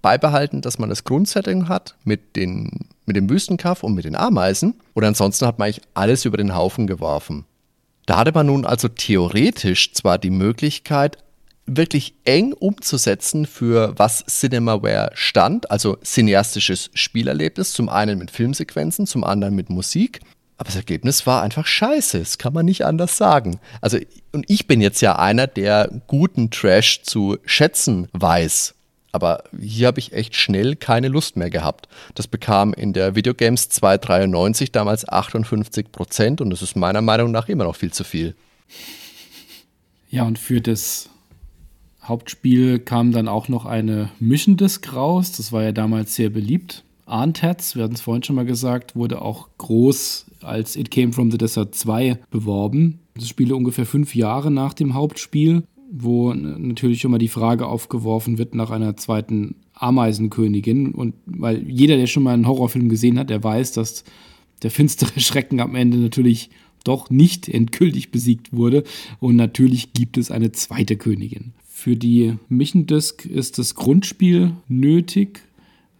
B: beibehalten, dass man das Grundsetting hat mit, den, mit dem Wüstenkaff und mit den Ameisen. Und ansonsten hat man eigentlich alles über den Haufen geworfen. Da hatte man nun also theoretisch zwar die Möglichkeit, wirklich eng umzusetzen für was Cinemaware stand, also cineastisches Spielerlebnis, zum einen mit Filmsequenzen, zum anderen mit Musik. Aber das Ergebnis war einfach scheiße. Das kann man nicht anders sagen. Also, und ich bin jetzt ja einer, der guten Trash zu schätzen weiß. Aber hier habe ich echt schnell keine Lust mehr gehabt. Das bekam in der Videogames 293 damals 58 Prozent und das ist meiner Meinung nach immer noch viel zu viel.
C: Ja, und für das Hauptspiel kam dann auch noch eine Mission Disc raus. Das war ja damals sehr beliebt. Arntats, wir hatten es vorhin schon mal gesagt, wurde auch groß als It Came from the Desert 2 beworben. Das Spiel ungefähr fünf Jahre nach dem Hauptspiel wo natürlich mal die Frage aufgeworfen wird nach einer zweiten Ameisenkönigin. Und weil jeder, der schon mal einen Horrorfilm gesehen hat, der weiß, dass der finstere Schrecken am Ende natürlich doch nicht endgültig besiegt wurde. Und natürlich gibt es eine zweite Königin. Für die Mission Disc ist das Grundspiel nötig.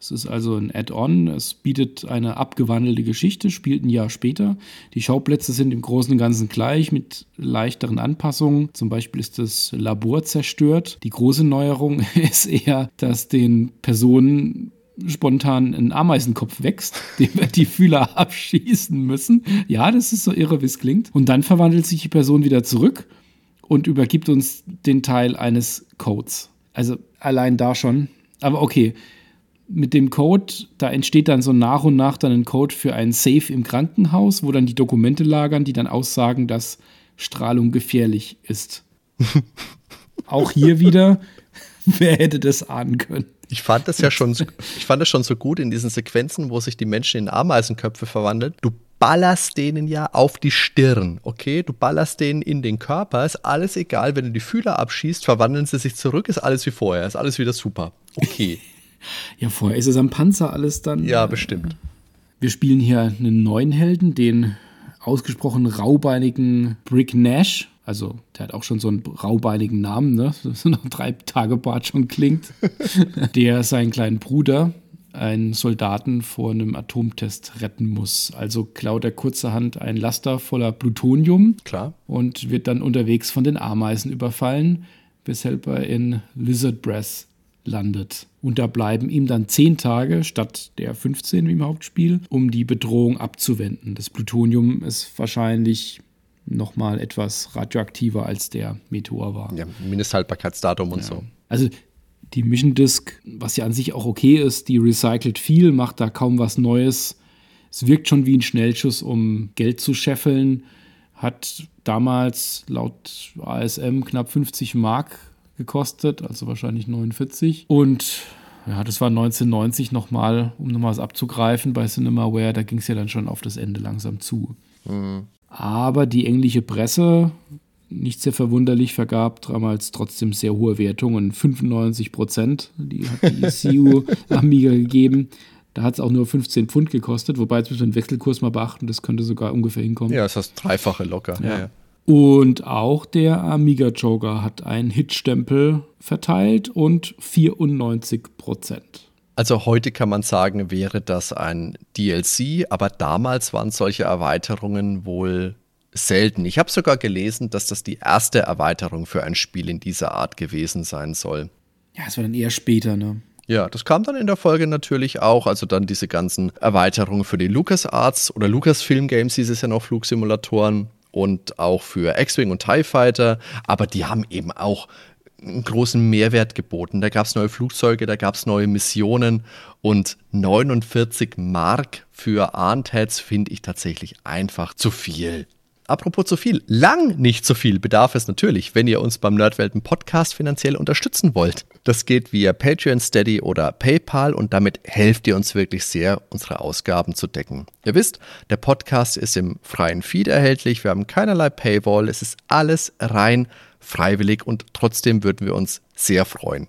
C: Es ist also ein Add-on. Es bietet eine abgewandelte Geschichte, spielt ein Jahr später. Die Schauplätze sind im Großen und Ganzen gleich mit leichteren Anpassungen. Zum Beispiel ist das Labor zerstört. Die große Neuerung ist eher, dass den Personen spontan ein Ameisenkopf wächst, dem wir die Fühler abschießen müssen. Ja, das ist so irre, wie es klingt. Und dann verwandelt sich die Person wieder zurück und übergibt uns den Teil eines Codes. Also allein da schon. Aber okay, mit dem Code, da entsteht dann so nach und nach dann ein Code für ein Safe im Krankenhaus, wo dann die Dokumente lagern, die dann aussagen, dass Strahlung gefährlich ist. Auch hier wieder, wer hätte das ahnen können?
B: Ich fand das ja schon, ich fand das schon so gut in diesen Sequenzen, wo sich die Menschen in Ameisenköpfe verwandeln. Du ballerst denen ja auf die Stirn, okay? Du ballerst denen in den Körper, ist alles egal. Wenn du die Fühler abschießt, verwandeln sie sich zurück, ist alles wie vorher, ist alles wieder super. Okay.
C: Ja, vorher ist es am Panzer alles dann.
B: Ja, bestimmt.
C: Wir spielen hier einen neuen Helden, den ausgesprochen raubeinigen Brick Nash. Also, der hat auch schon so einen raubeinigen Namen, ne? So noch drei Tage Bart schon klingt. der seinen kleinen Bruder, einen Soldaten vor einem Atomtest retten muss. Also klaut er kurzerhand ein Laster voller Plutonium.
B: Klar.
C: Und wird dann unterwegs von den Ameisen überfallen, weshalb er in Lizard Breath landet. Und da bleiben ihm dann zehn Tage statt der 15 wie im Hauptspiel, um die Bedrohung abzuwenden. Das Plutonium ist wahrscheinlich noch mal etwas radioaktiver als der Meteor war.
B: Ja, Mindesthaltbarkeitsdatum und ja. so.
C: Also die Mission Disk, was ja an sich auch okay ist, die recycelt viel, macht da kaum was Neues. Es wirkt schon wie ein Schnellschuss, um Geld zu scheffeln. Hat damals laut ASM knapp 50 Mark gekostet, also wahrscheinlich 49. Und ja, das war 1990 nochmal, um nochmal was abzugreifen bei Cinemaware, da ging es ja dann schon auf das Ende langsam zu. Mhm. Aber die englische Presse, nicht sehr verwunderlich, vergab damals trotzdem sehr hohe Wertungen. 95 Prozent, die hat die CU Amiga gegeben. Da hat es auch nur 15 Pfund gekostet, wobei jetzt müssen wir den Wechselkurs mal beachten, das könnte sogar ungefähr hinkommen.
B: Ja, das ist das Dreifache locker.
C: Ja. ja. Und auch der Amiga Joker hat einen Hitstempel verteilt und 94 Prozent.
B: Also heute kann man sagen, wäre das ein DLC, aber damals waren solche Erweiterungen wohl selten. Ich habe sogar gelesen, dass das die erste Erweiterung für ein Spiel in dieser Art gewesen sein soll.
C: Ja, es war dann eher später, ne?
B: Ja, das kam dann in der Folge natürlich auch. Also dann diese ganzen Erweiterungen für die LucasArts oder Lucasfilm Games, hieß es ja noch, Flugsimulatoren und auch für X-Wing und TIE Fighter, aber die haben eben auch einen großen Mehrwert geboten. Da gab es neue Flugzeuge, da gab es neue Missionen und 49 Mark für Arntats finde ich tatsächlich einfach zu viel. Apropos zu viel, lang nicht zu viel bedarf es natürlich, wenn ihr uns beim Nerdwelten Podcast finanziell unterstützen wollt. Das geht via Patreon, Steady oder PayPal und damit helft ihr uns wirklich sehr, unsere Ausgaben zu decken. Ihr wisst, der Podcast ist im freien Feed erhältlich, wir haben keinerlei Paywall, es ist alles rein freiwillig und trotzdem würden wir uns sehr freuen.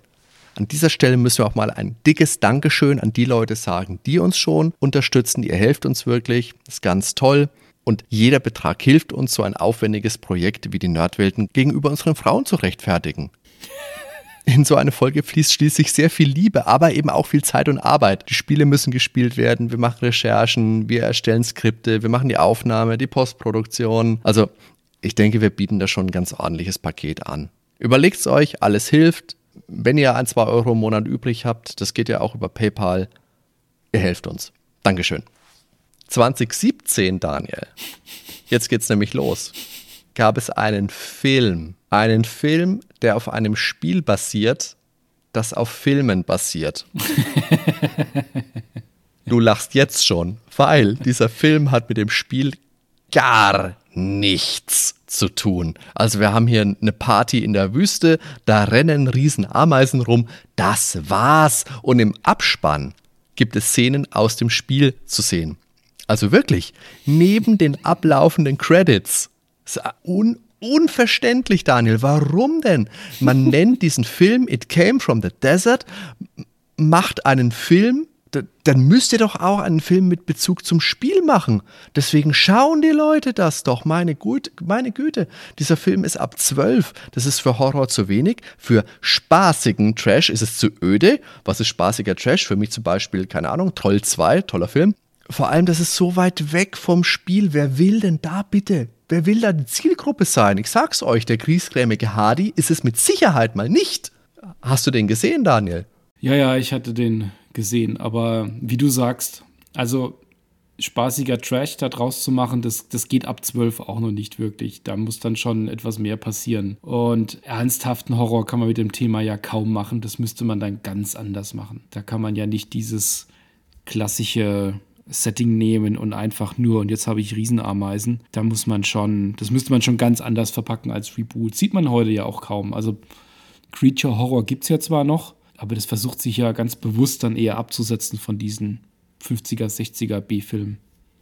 B: An dieser Stelle müssen wir auch mal ein dickes Dankeschön an die Leute sagen, die uns schon unterstützen. Ihr helft uns wirklich, ist ganz toll. Und jeder Betrag hilft uns, so ein aufwendiges Projekt wie die Nerdwelten gegenüber unseren Frauen zu rechtfertigen. In so eine Folge fließt schließlich sehr viel Liebe, aber eben auch viel Zeit und Arbeit. Die Spiele müssen gespielt werden, wir machen Recherchen, wir erstellen Skripte, wir machen die Aufnahme, die Postproduktion. Also ich denke, wir bieten da schon ein ganz ordentliches Paket an. Überlegt es euch, alles hilft. Wenn ihr ein, zwei Euro im Monat übrig habt, das geht ja auch über PayPal, ihr helft uns. Dankeschön. 2017, Daniel, jetzt geht's nämlich los, gab es einen Film, einen Film, der auf einem Spiel basiert, das auf Filmen basiert. du lachst jetzt schon, weil dieser Film hat mit dem Spiel gar nichts zu tun. Also wir haben hier eine Party in der Wüste, da rennen riesen Ameisen rum, das war's. Und im Abspann gibt es Szenen aus dem Spiel zu sehen. Also wirklich, neben den ablaufenden Credits. Un unverständlich, Daniel. Warum denn? Man nennt diesen Film It Came from the Desert, macht einen Film, dann müsst ihr doch auch einen Film mit Bezug zum Spiel machen. Deswegen schauen die Leute das doch. Meine, Gut, meine Güte, dieser Film ist ab 12. Das ist für Horror zu wenig. Für spaßigen Trash ist es zu öde. Was ist spaßiger Trash? Für mich zum Beispiel, keine Ahnung, Troll 2, toller Film. Vor allem, das ist so weit weg vom Spiel. Wer will denn da bitte? Wer will da die Zielgruppe sein? Ich sag's euch, der griesgrämige Hardy ist es mit Sicherheit mal nicht. Hast du den gesehen, Daniel?
C: Ja, ja, ich hatte den gesehen. Aber wie du sagst, also spaßiger Trash da draus zu machen, das, das geht ab 12 auch noch nicht wirklich. Da muss dann schon etwas mehr passieren. Und ernsthaften Horror kann man mit dem Thema ja kaum machen. Das müsste man dann ganz anders machen. Da kann man ja nicht dieses klassische Setting nehmen und einfach nur, und jetzt habe ich Riesenameisen. Da muss man schon, das müsste man schon ganz anders verpacken als Reboot. Sieht man heute ja auch kaum. Also Creature Horror gibt es ja zwar noch, aber das versucht sich ja ganz bewusst dann eher abzusetzen von diesen 50er, 60er B-Filmen.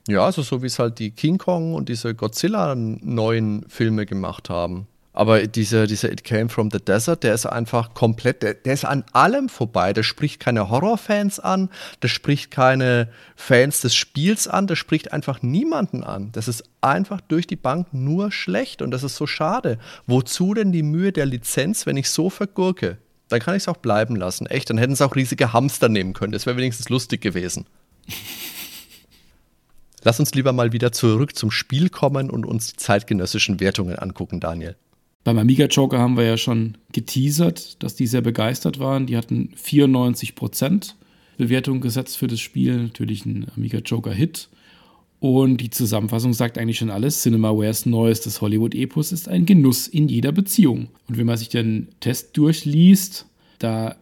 B: Ja, also so wie es halt die King Kong und diese Godzilla neuen Filme gemacht haben. Aber dieser, dieser It Came from the Desert, der ist einfach komplett, der, der ist an allem vorbei. Der spricht keine Horrorfans an, der spricht keine Fans des Spiels an, der spricht einfach niemanden an. Das ist einfach durch die Bank nur schlecht und das ist so schade. Wozu denn die Mühe der Lizenz, wenn ich so vergurke? Dann kann ich es auch bleiben lassen. Echt, dann hätten sie auch riesige Hamster nehmen können. Das wäre wenigstens lustig gewesen. Lass uns lieber mal wieder zurück zum Spiel kommen und uns die zeitgenössischen Wertungen angucken, Daniel.
C: Beim Amiga Joker haben wir ja schon geteasert, dass die sehr begeistert waren. Die hatten 94% Bewertung gesetzt für das Spiel. Natürlich ein Amiga Joker Hit. Und die Zusammenfassung sagt eigentlich schon alles. Cinemawares neuestes Hollywood-Epos ist ein Genuss in jeder Beziehung. Und wenn man sich den Test durchliest, da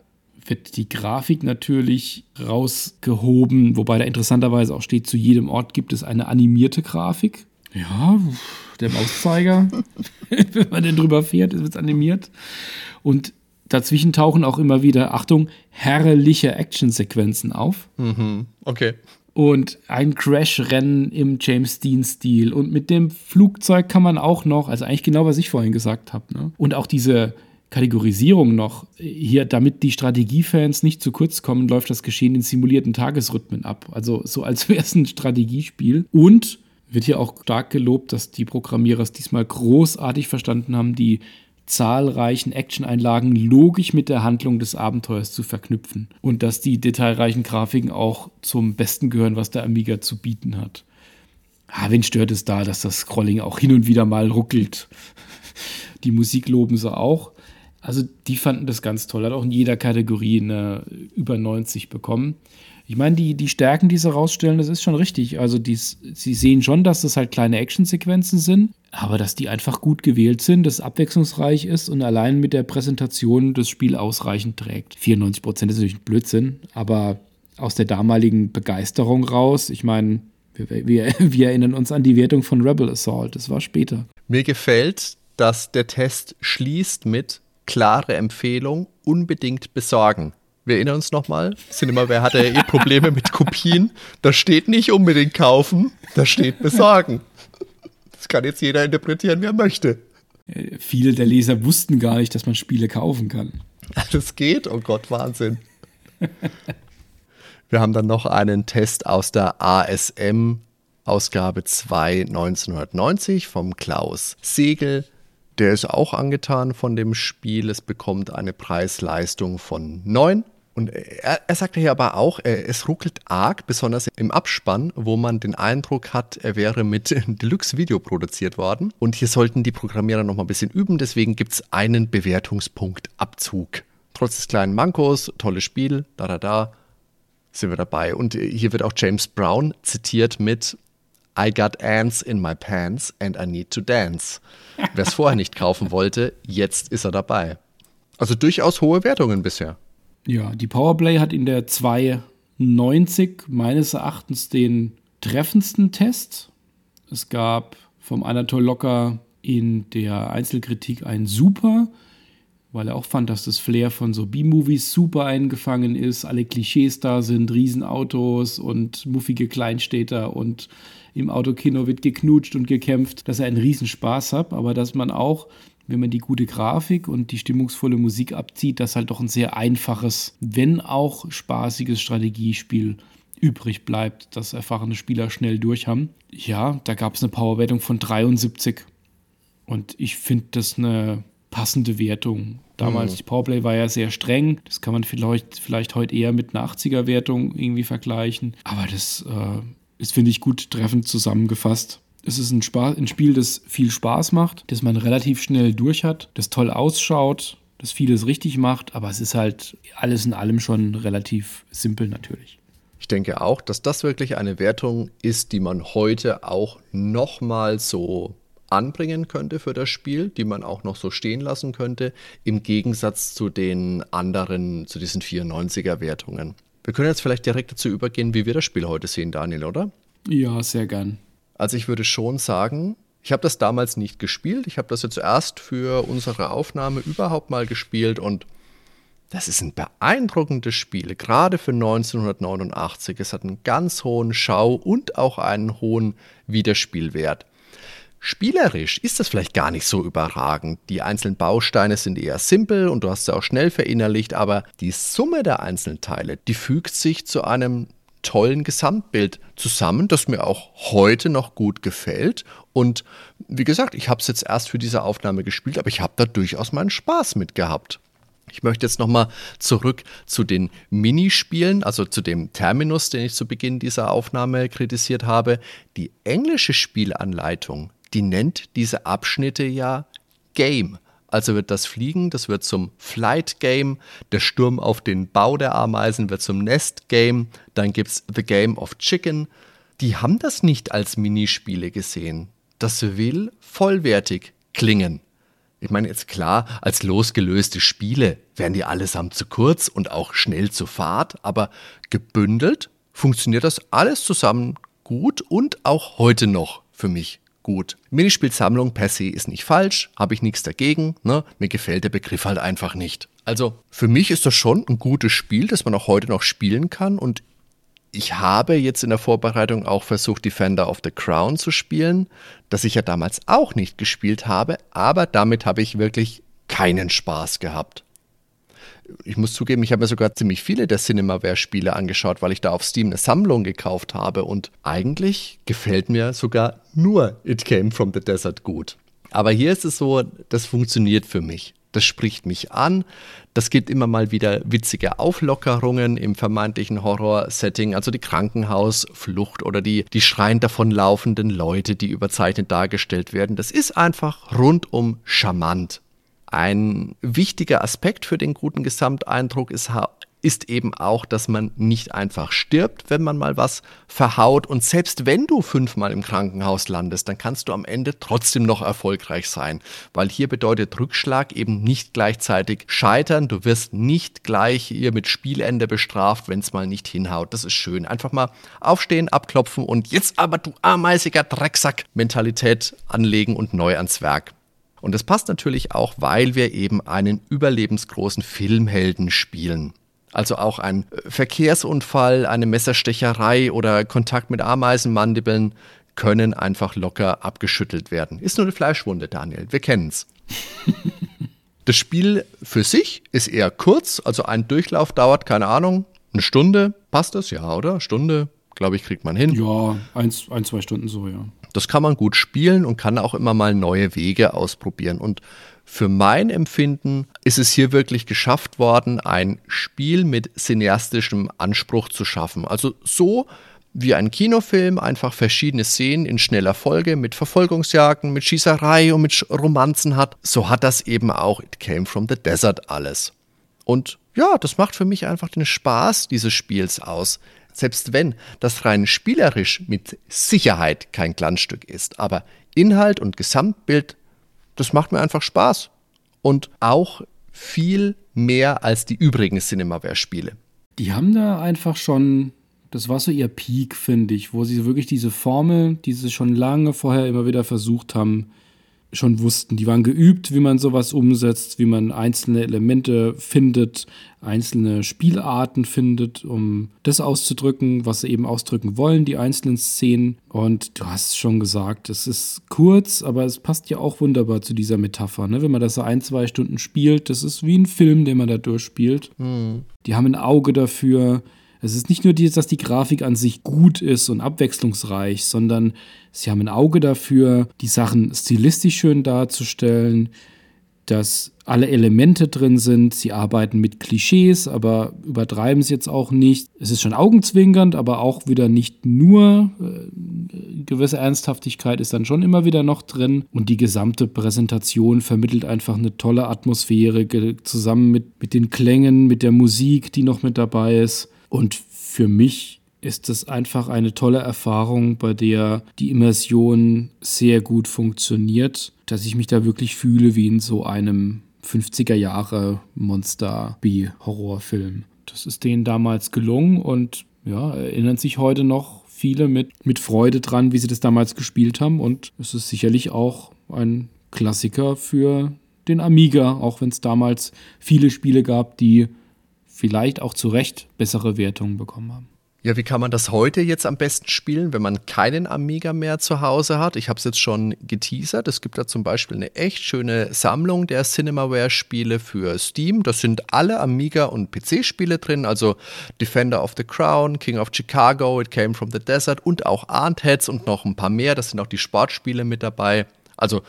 C: wird die Grafik natürlich rausgehoben, wobei da interessanterweise auch steht, zu jedem Ort gibt es eine animierte Grafik. Ja, der Mauszeiger, wenn man denn drüber fährt, wird es animiert. Und dazwischen tauchen auch immer wieder, Achtung, herrliche Actionsequenzen auf.
B: Mhm, okay.
C: Und ein Crash-Rennen im James Dean-Stil. Und mit dem Flugzeug kann man auch noch, also eigentlich genau, was ich vorhin gesagt habe. Ne? Und auch diese Kategorisierung noch. Hier, damit die Strategiefans nicht zu kurz kommen, läuft das Geschehen in simulierten Tagesrhythmen ab. Also so als wäre es ein Strategiespiel. Und wird hier auch stark gelobt, dass die Programmierer es diesmal großartig verstanden haben, die zahlreichen Action-Einlagen logisch mit der Handlung des Abenteuers zu verknüpfen und dass die detailreichen Grafiken auch zum Besten gehören, was der Amiga zu bieten hat. Ah, wen stört es da, dass das Scrolling auch hin und wieder mal ruckelt? Die Musik loben sie auch. Also die fanden das ganz toll. Hat auch in jeder Kategorie eine über 90 bekommen. Ich meine, die, die Stärken, die sie rausstellen, das ist schon richtig. Also dies, sie sehen schon, dass das halt kleine Actionsequenzen sind, aber dass die einfach gut gewählt sind, dass es abwechslungsreich ist und allein mit der Präsentation das Spiel ausreichend trägt. 94 Prozent ist natürlich ein Blödsinn, aber aus der damaligen Begeisterung raus, ich meine, wir, wir, wir erinnern uns an die Wertung von Rebel Assault, das war später.
B: Mir gefällt, dass der Test schließt mit klare Empfehlung, unbedingt besorgen. Wir erinnern uns nochmal, Cinema, hatte ja eh Probleme mit Kopien. Da steht nicht unbedingt kaufen, da steht besorgen. Das kann jetzt jeder interpretieren, wie er möchte.
C: Äh, viele der Leser wussten gar nicht, dass man Spiele kaufen kann.
B: Das geht, oh Gott, Wahnsinn. Wir haben dann noch einen Test aus der ASM Ausgabe 2 1990 vom Klaus Segel. Der ist auch angetan von dem Spiel. Es bekommt eine Preis-Leistung von 9. Und er, er sagte hier aber auch, es ruckelt arg, besonders im Abspann, wo man den Eindruck hat, er wäre mit Deluxe-Video produziert worden. Und hier sollten die Programmierer noch mal ein bisschen üben, deswegen gibt es einen Bewertungspunkt Abzug. Trotz des kleinen Mankos, tolles Spiel, da da da, sind wir dabei. Und hier wird auch James Brown zitiert mit I got ants in my pants and I need to dance. Wer es vorher nicht kaufen wollte, jetzt ist er dabei. Also durchaus hohe Wertungen bisher.
C: Ja, die Powerplay hat in der 290 meines Erachtens den treffendsten Test. Es gab vom Anatol Locker in der Einzelkritik ein Super, weil er auch fand, dass das Flair von so B-Movies super eingefangen ist, alle Klischees da sind, Riesenautos und muffige Kleinstädter und im Autokino wird geknutscht und gekämpft, dass er einen Riesenspaß hat, aber dass man auch, wenn man die gute Grafik und die stimmungsvolle Musik abzieht, dass halt doch ein sehr einfaches, wenn auch spaßiges Strategiespiel übrig bleibt, das erfahrene Spieler schnell durch haben. Ja, da gab es eine Powerwertung von 73. Und ich finde das eine passende Wertung. Damals, mhm. die Powerplay war ja sehr streng. Das kann man vielleicht, vielleicht heute eher mit einer 80er-Wertung irgendwie vergleichen. Aber das äh, ist, finde ich, gut treffend zusammengefasst. Es ist ein, Spaß, ein Spiel, das viel Spaß macht, das man relativ schnell durch hat, das toll ausschaut, das vieles richtig macht, aber es ist halt alles in allem schon relativ simpel natürlich.
B: Ich denke auch, dass das wirklich eine Wertung ist, die man heute auch nochmal so anbringen könnte für das Spiel, die man auch noch so stehen lassen könnte, im Gegensatz zu den anderen, zu diesen 94er Wertungen. Wir können jetzt vielleicht direkt dazu übergehen, wie wir das Spiel heute sehen, Daniel, oder?
C: Ja, sehr gern.
B: Also ich würde schon sagen, ich habe das damals nicht gespielt. Ich habe das jetzt erst für unsere Aufnahme überhaupt mal gespielt und das ist ein beeindruckendes Spiel, gerade für 1989. Es hat einen ganz hohen Schau und auch einen hohen Wiederspielwert. Spielerisch ist das vielleicht gar nicht so überragend. Die einzelnen Bausteine sind eher simpel und du hast sie auch schnell verinnerlicht, aber die Summe der einzelnen Teile, die fügt sich zu einem tollen Gesamtbild zusammen, das mir auch heute noch gut gefällt. Und wie gesagt, ich habe es jetzt erst für diese Aufnahme gespielt, aber ich habe da durchaus meinen Spaß mit gehabt. Ich möchte jetzt nochmal zurück zu den Minispielen, also zu dem Terminus, den ich zu Beginn dieser Aufnahme kritisiert habe. Die englische Spielanleitung, die nennt diese Abschnitte ja Game. Also wird das Fliegen, das wird zum Flight Game, der Sturm auf den Bau der Ameisen wird zum Nest Game, dann gibt es The Game of Chicken. Die haben das nicht als Minispiele gesehen. Das will vollwertig klingen. Ich meine, jetzt klar, als losgelöste Spiele wären die allesamt zu kurz und auch schnell zu fad, aber gebündelt funktioniert das alles zusammen gut und auch heute noch für mich gut. Minispielsammlung per se ist nicht falsch, habe ich nichts dagegen, ne? mir gefällt der Begriff halt einfach nicht. Also für mich ist das schon ein gutes Spiel, das man auch heute noch spielen kann und ich habe jetzt in der Vorbereitung auch versucht, Defender of the Crown zu spielen, das ich ja damals auch nicht gespielt habe, aber damit habe ich wirklich keinen Spaß gehabt ich muss zugeben, ich habe mir sogar ziemlich viele der Cinemaware-Spiele angeschaut, weil ich da auf Steam eine Sammlung gekauft habe und eigentlich gefällt mir sogar nur It Came from the Desert gut. Aber hier ist es so, das funktioniert für mich. Das spricht mich an. Das gibt immer mal wieder witzige Auflockerungen im vermeintlichen Horror-Setting, also die Krankenhausflucht oder die, die schreiend davonlaufenden Leute, die überzeichnet dargestellt werden. Das ist einfach rundum charmant. Ein wichtiger Aspekt für den guten Gesamteindruck ist, ist eben auch, dass man nicht einfach stirbt, wenn man mal was verhaut. Und selbst wenn du fünfmal im Krankenhaus landest, dann kannst du am Ende trotzdem noch erfolgreich sein. Weil hier bedeutet Rückschlag eben nicht gleichzeitig scheitern. Du wirst nicht gleich hier mit Spielende bestraft, wenn es mal nicht hinhaut. Das ist schön. Einfach mal aufstehen, abklopfen und jetzt aber du ameisiger Drecksack Mentalität anlegen und neu ans Werk. Und das passt natürlich auch, weil wir eben einen überlebensgroßen Filmhelden spielen. Also auch ein Verkehrsunfall, eine Messerstecherei oder Kontakt mit Ameisenmandibeln können einfach locker abgeschüttelt werden. Ist nur eine Fleischwunde, Daniel. Wir kennen's. das Spiel für sich ist eher kurz, also ein Durchlauf dauert, keine Ahnung, eine Stunde. Passt das? Ja, oder? Stunde, glaube ich, kriegt man hin.
C: Ja, ein, ein, zwei Stunden so, ja.
B: Das kann man gut spielen und kann auch immer mal neue Wege ausprobieren. Und für mein Empfinden ist es hier wirklich geschafft worden, ein Spiel mit cineastischem Anspruch zu schaffen. Also so wie ein Kinofilm einfach verschiedene Szenen in schneller Folge mit Verfolgungsjagden, mit Schießerei und mit Romanzen hat, so hat das eben auch It Came from the Desert alles. Und ja, das macht für mich einfach den Spaß dieses Spiels aus. Selbst wenn das rein spielerisch mit Sicherheit kein Glanzstück ist. Aber Inhalt und Gesamtbild, das macht mir einfach Spaß. Und auch viel mehr als die übrigen Cinemaware-Spiele.
C: Die haben da einfach schon, das war so ihr Peak, finde ich, wo sie wirklich diese Formel, die sie schon lange vorher immer wieder versucht haben, schon wussten. Die waren geübt, wie man sowas umsetzt, wie man einzelne Elemente findet, einzelne Spielarten findet, um das auszudrücken, was sie eben ausdrücken wollen, die einzelnen Szenen. Und du hast schon gesagt, es ist kurz, aber es passt ja auch wunderbar zu dieser Metapher. Ne? Wenn man das so ein, zwei Stunden spielt, das ist wie ein Film, den man da durchspielt. Mhm. Die haben ein Auge dafür, es ist nicht nur, die, dass die Grafik an sich gut ist und abwechslungsreich, sondern sie haben ein Auge dafür, die Sachen stilistisch schön darzustellen, dass alle Elemente drin sind. Sie arbeiten mit Klischees, aber übertreiben es jetzt auch nicht. Es ist schon augenzwinkernd, aber auch wieder nicht nur. Äh, gewisse Ernsthaftigkeit ist dann schon immer wieder noch drin. Und die gesamte Präsentation vermittelt einfach eine tolle Atmosphäre, zusammen mit, mit den Klängen, mit der Musik, die noch mit dabei ist. Und für mich ist es einfach eine tolle Erfahrung, bei der die Immersion sehr gut funktioniert, dass ich mich da wirklich fühle wie in so einem 50er Jahre Monster-B-Horrorfilm. Das ist denen damals gelungen und ja, erinnern sich heute noch viele mit, mit Freude dran, wie sie das damals gespielt haben. Und es ist sicherlich auch ein Klassiker für den Amiga, auch wenn es damals viele Spiele gab, die vielleicht auch zu Recht bessere Wertungen bekommen haben.
B: Ja, wie kann man das heute jetzt am besten spielen, wenn man keinen Amiga mehr zu Hause hat? Ich habe es jetzt schon geteasert. Es gibt da zum Beispiel eine echt schöne Sammlung der Cinemaware-Spiele für Steam. Das sind alle Amiga- und PC-Spiele drin, also Defender of the Crown, King of Chicago, It Came from the Desert und auch Arndt Heads und noch ein paar mehr. Das sind auch die Sportspiele mit dabei. Also,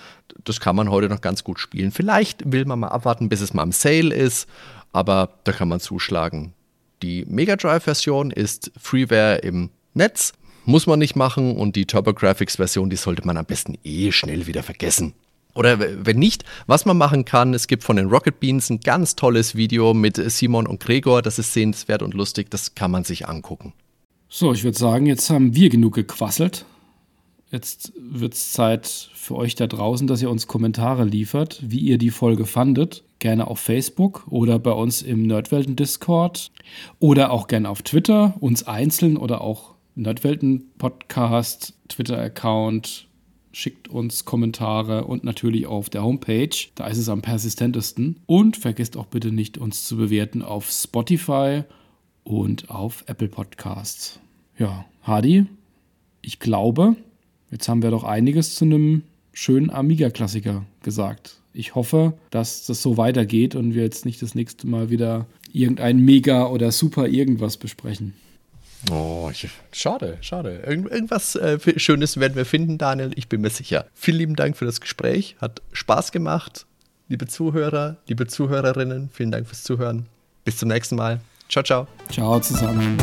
B: das kann man heute noch ganz gut spielen. Vielleicht will man mal abwarten, bis es mal im Sale ist aber da kann man zuschlagen. Die Mega Drive-Version ist Freeware im Netz, muss man nicht machen und die TurboGrafx-Version, die sollte man am besten eh schnell wieder vergessen. Oder wenn nicht, was man machen kann, es gibt von den Rocket Beans ein ganz tolles Video mit Simon und Gregor, das ist sehenswert und lustig, das kann man sich angucken.
C: So, ich würde sagen, jetzt haben wir genug gequasselt. Jetzt wird es Zeit für euch da draußen, dass ihr uns Kommentare liefert, wie ihr die Folge fandet. Gerne auf Facebook oder bei uns im Nerdwelten Discord oder auch gerne auf Twitter, uns einzeln oder auch Nerdwelten Podcast, Twitter-Account. Schickt uns Kommentare und natürlich auf der Homepage. Da ist es am persistentesten. Und vergesst auch bitte nicht, uns zu bewerten auf Spotify und auf Apple Podcasts. Ja, Hadi, ich glaube, Jetzt haben wir doch einiges zu einem schönen Amiga-Klassiker gesagt. Ich hoffe, dass das so weitergeht und wir jetzt nicht das nächste Mal wieder irgendein Mega oder Super irgendwas besprechen.
B: Oh, ich, schade, schade. Irgend, irgendwas äh, Schönes werden wir finden, Daniel. Ich bin mir sicher. Vielen lieben Dank für das Gespräch. Hat Spaß gemacht. Liebe Zuhörer, liebe Zuhörerinnen, vielen Dank fürs Zuhören. Bis zum nächsten Mal. Ciao, ciao.
C: Ciao zusammen.